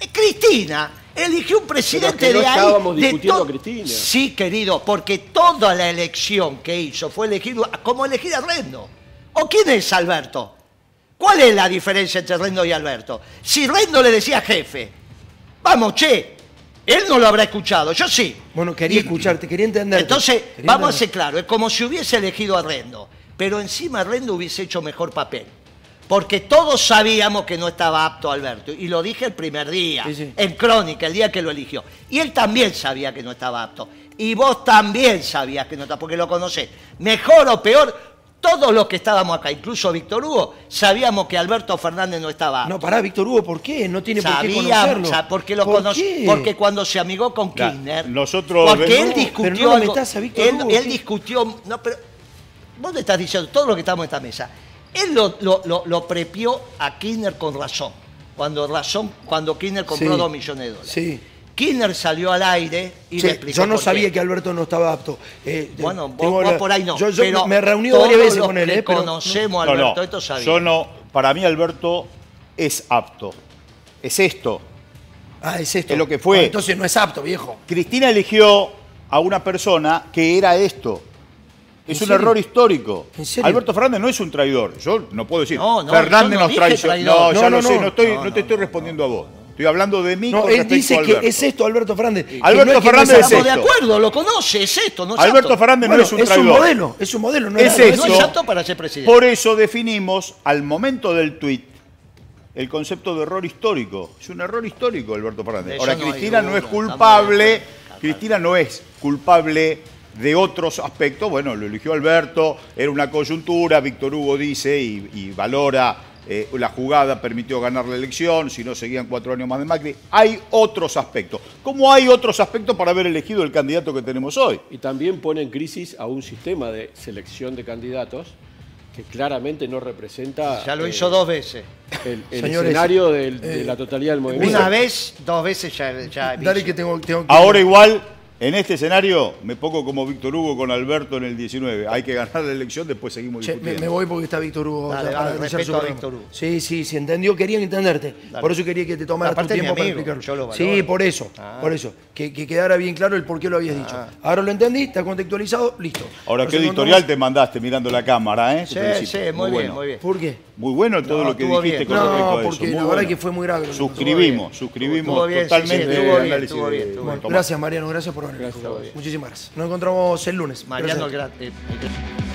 Eh, Cristina eligió un presidente Pero es que no de ahí. estábamos de discutiendo a Cristina. Sí, querido, porque toda la elección que hizo fue elegir como elegir a Rendo. ¿O quién es Alberto? ¿Cuál es la diferencia entre Rendo y Alberto? Si Rendo le decía jefe, vamos, che, él no lo habrá escuchado, yo sí. Bueno, quería Y- escucharte, quería entenderte. entonces, Quería vamos a entender. ser claros, es como si hubiese elegido a Rendo, pero encima Rendo hubiese hecho mejor papel. Porque todos sabíamos que no estaba apto Alberto, y lo dije el primer día, Sí, sí. en Crónica, el día que lo eligió. Y él también sabía que no estaba apto. Y vos también sabías que no estaba, porque lo conocés. Mejor o peor, Todos los que estábamos acá, incluso Víctor Hugo, sabíamos que Alberto Fernández no estaba No, pará, Víctor Hugo, ¿por qué? No tiene por qué conocerlo. o sea, porque lo ¿Por qué? porque cuando se amigó con Ya, Kirchner, nosotros porque vemos- él discutió, Pero no lo algo- metas a Víctor él, Hugo, él ¿qué? discutió, no, pero vos le estás diciendo todo lo que estamos en esta mesa. Él lo, lo, lo, lo prepió a Kirchner con razón, cuando razón, cuando Kirchner compró Sí. dos millones de dólares. Sí. Kirchner salió al aire y Sí, le explicó yo no por sabía qué. que Alberto no estaba apto. Eh, Bueno, vos, tengo vos la- por ahí no. Yo, yo pero me reuní todos varias veces los con él, que eh, pero conocemos a No, no, Alberto, esto sabía. yo no, para mí Alberto es apto. Es esto. Ah, es esto. Es lo que fue. Ah, entonces no es apto, viejo. Cristina eligió a una persona que era esto. Es ¿En un serio? error histórico. ¿En serio? Alberto Fernández no es un traidor. Yo no puedo decir. No, no, Fernández nos traicionó. traidor. No, No, ya no, lo sé, no. estoy, No, no, te estoy respondiendo a vos. Estoy hablando de mí No, con él dice a que es esto, Alberto Fernández. que Alberto no es Fernández es de acuerdo, lo conoce, es esto, no es Alberto. Fernández Bueno, no es un es un traidor. modelo, es un modelo. No Es nada, esto. No es para ser presidente. Por eso definimos al momento del tuit el concepto de error histórico. Es un error histórico, Alberto Fernández. Eso Ahora, Cristina no es culpable. Cristina no es culpable de otros aspectos. Bueno, lo eligió Alberto, era una coyuntura. Víctor Hugo dice y, y valora eh, la jugada, permitió ganar la elección. Si no, seguían cuatro años más de Macri. Hay otros aspectos. ¿Cómo hay otros aspectos para haber elegido el candidato que tenemos hoy? Y también pone en crisis a un sistema de selección de candidatos que claramente no representa Ya lo eh, hizo dos veces. el, el Señores, escenario del- de eh, la totalidad del movimiento. Una vez, dos veces ya. ya Dale que tengo, tengo que- Ahora igual, en este escenario, me pongo como Víctor Hugo con Alberto en el 19. Hay que ganar la elección, después seguimos Che, me, discutiendo. me voy porque está Víctor Hugo. Dale, dale, respeto su a. Víctor Hugo. Sí, sí, sí, entendió, querían entenderte. Dale. Por eso quería que te tomaras tu tiempo para explicarlo. yo lo sí, por eso, Ah. por eso. Que, que quedara bien claro el por qué lo habías dicho. Ahora lo entendí, está contextualizado, listo. Ahora, Nos qué editorial te mandaste mirando la cámara, ¿eh? Sí, sí, muy, bien, bueno. muy bien. ¿Por qué? Muy bueno todo No, lo que dijiste bien. con No, respecto a eso. porque muy la verdad bueno. que fue muy grave. Suscribimos, suscribimos Estuvo bien, sí, totalmente sí, estuvo el análisis de- bien, de bien. Tomás. Gracias, Mariano, gracias por venir. Muchísimas gracias. Nos encontramos el lunes. Mariano Gracias.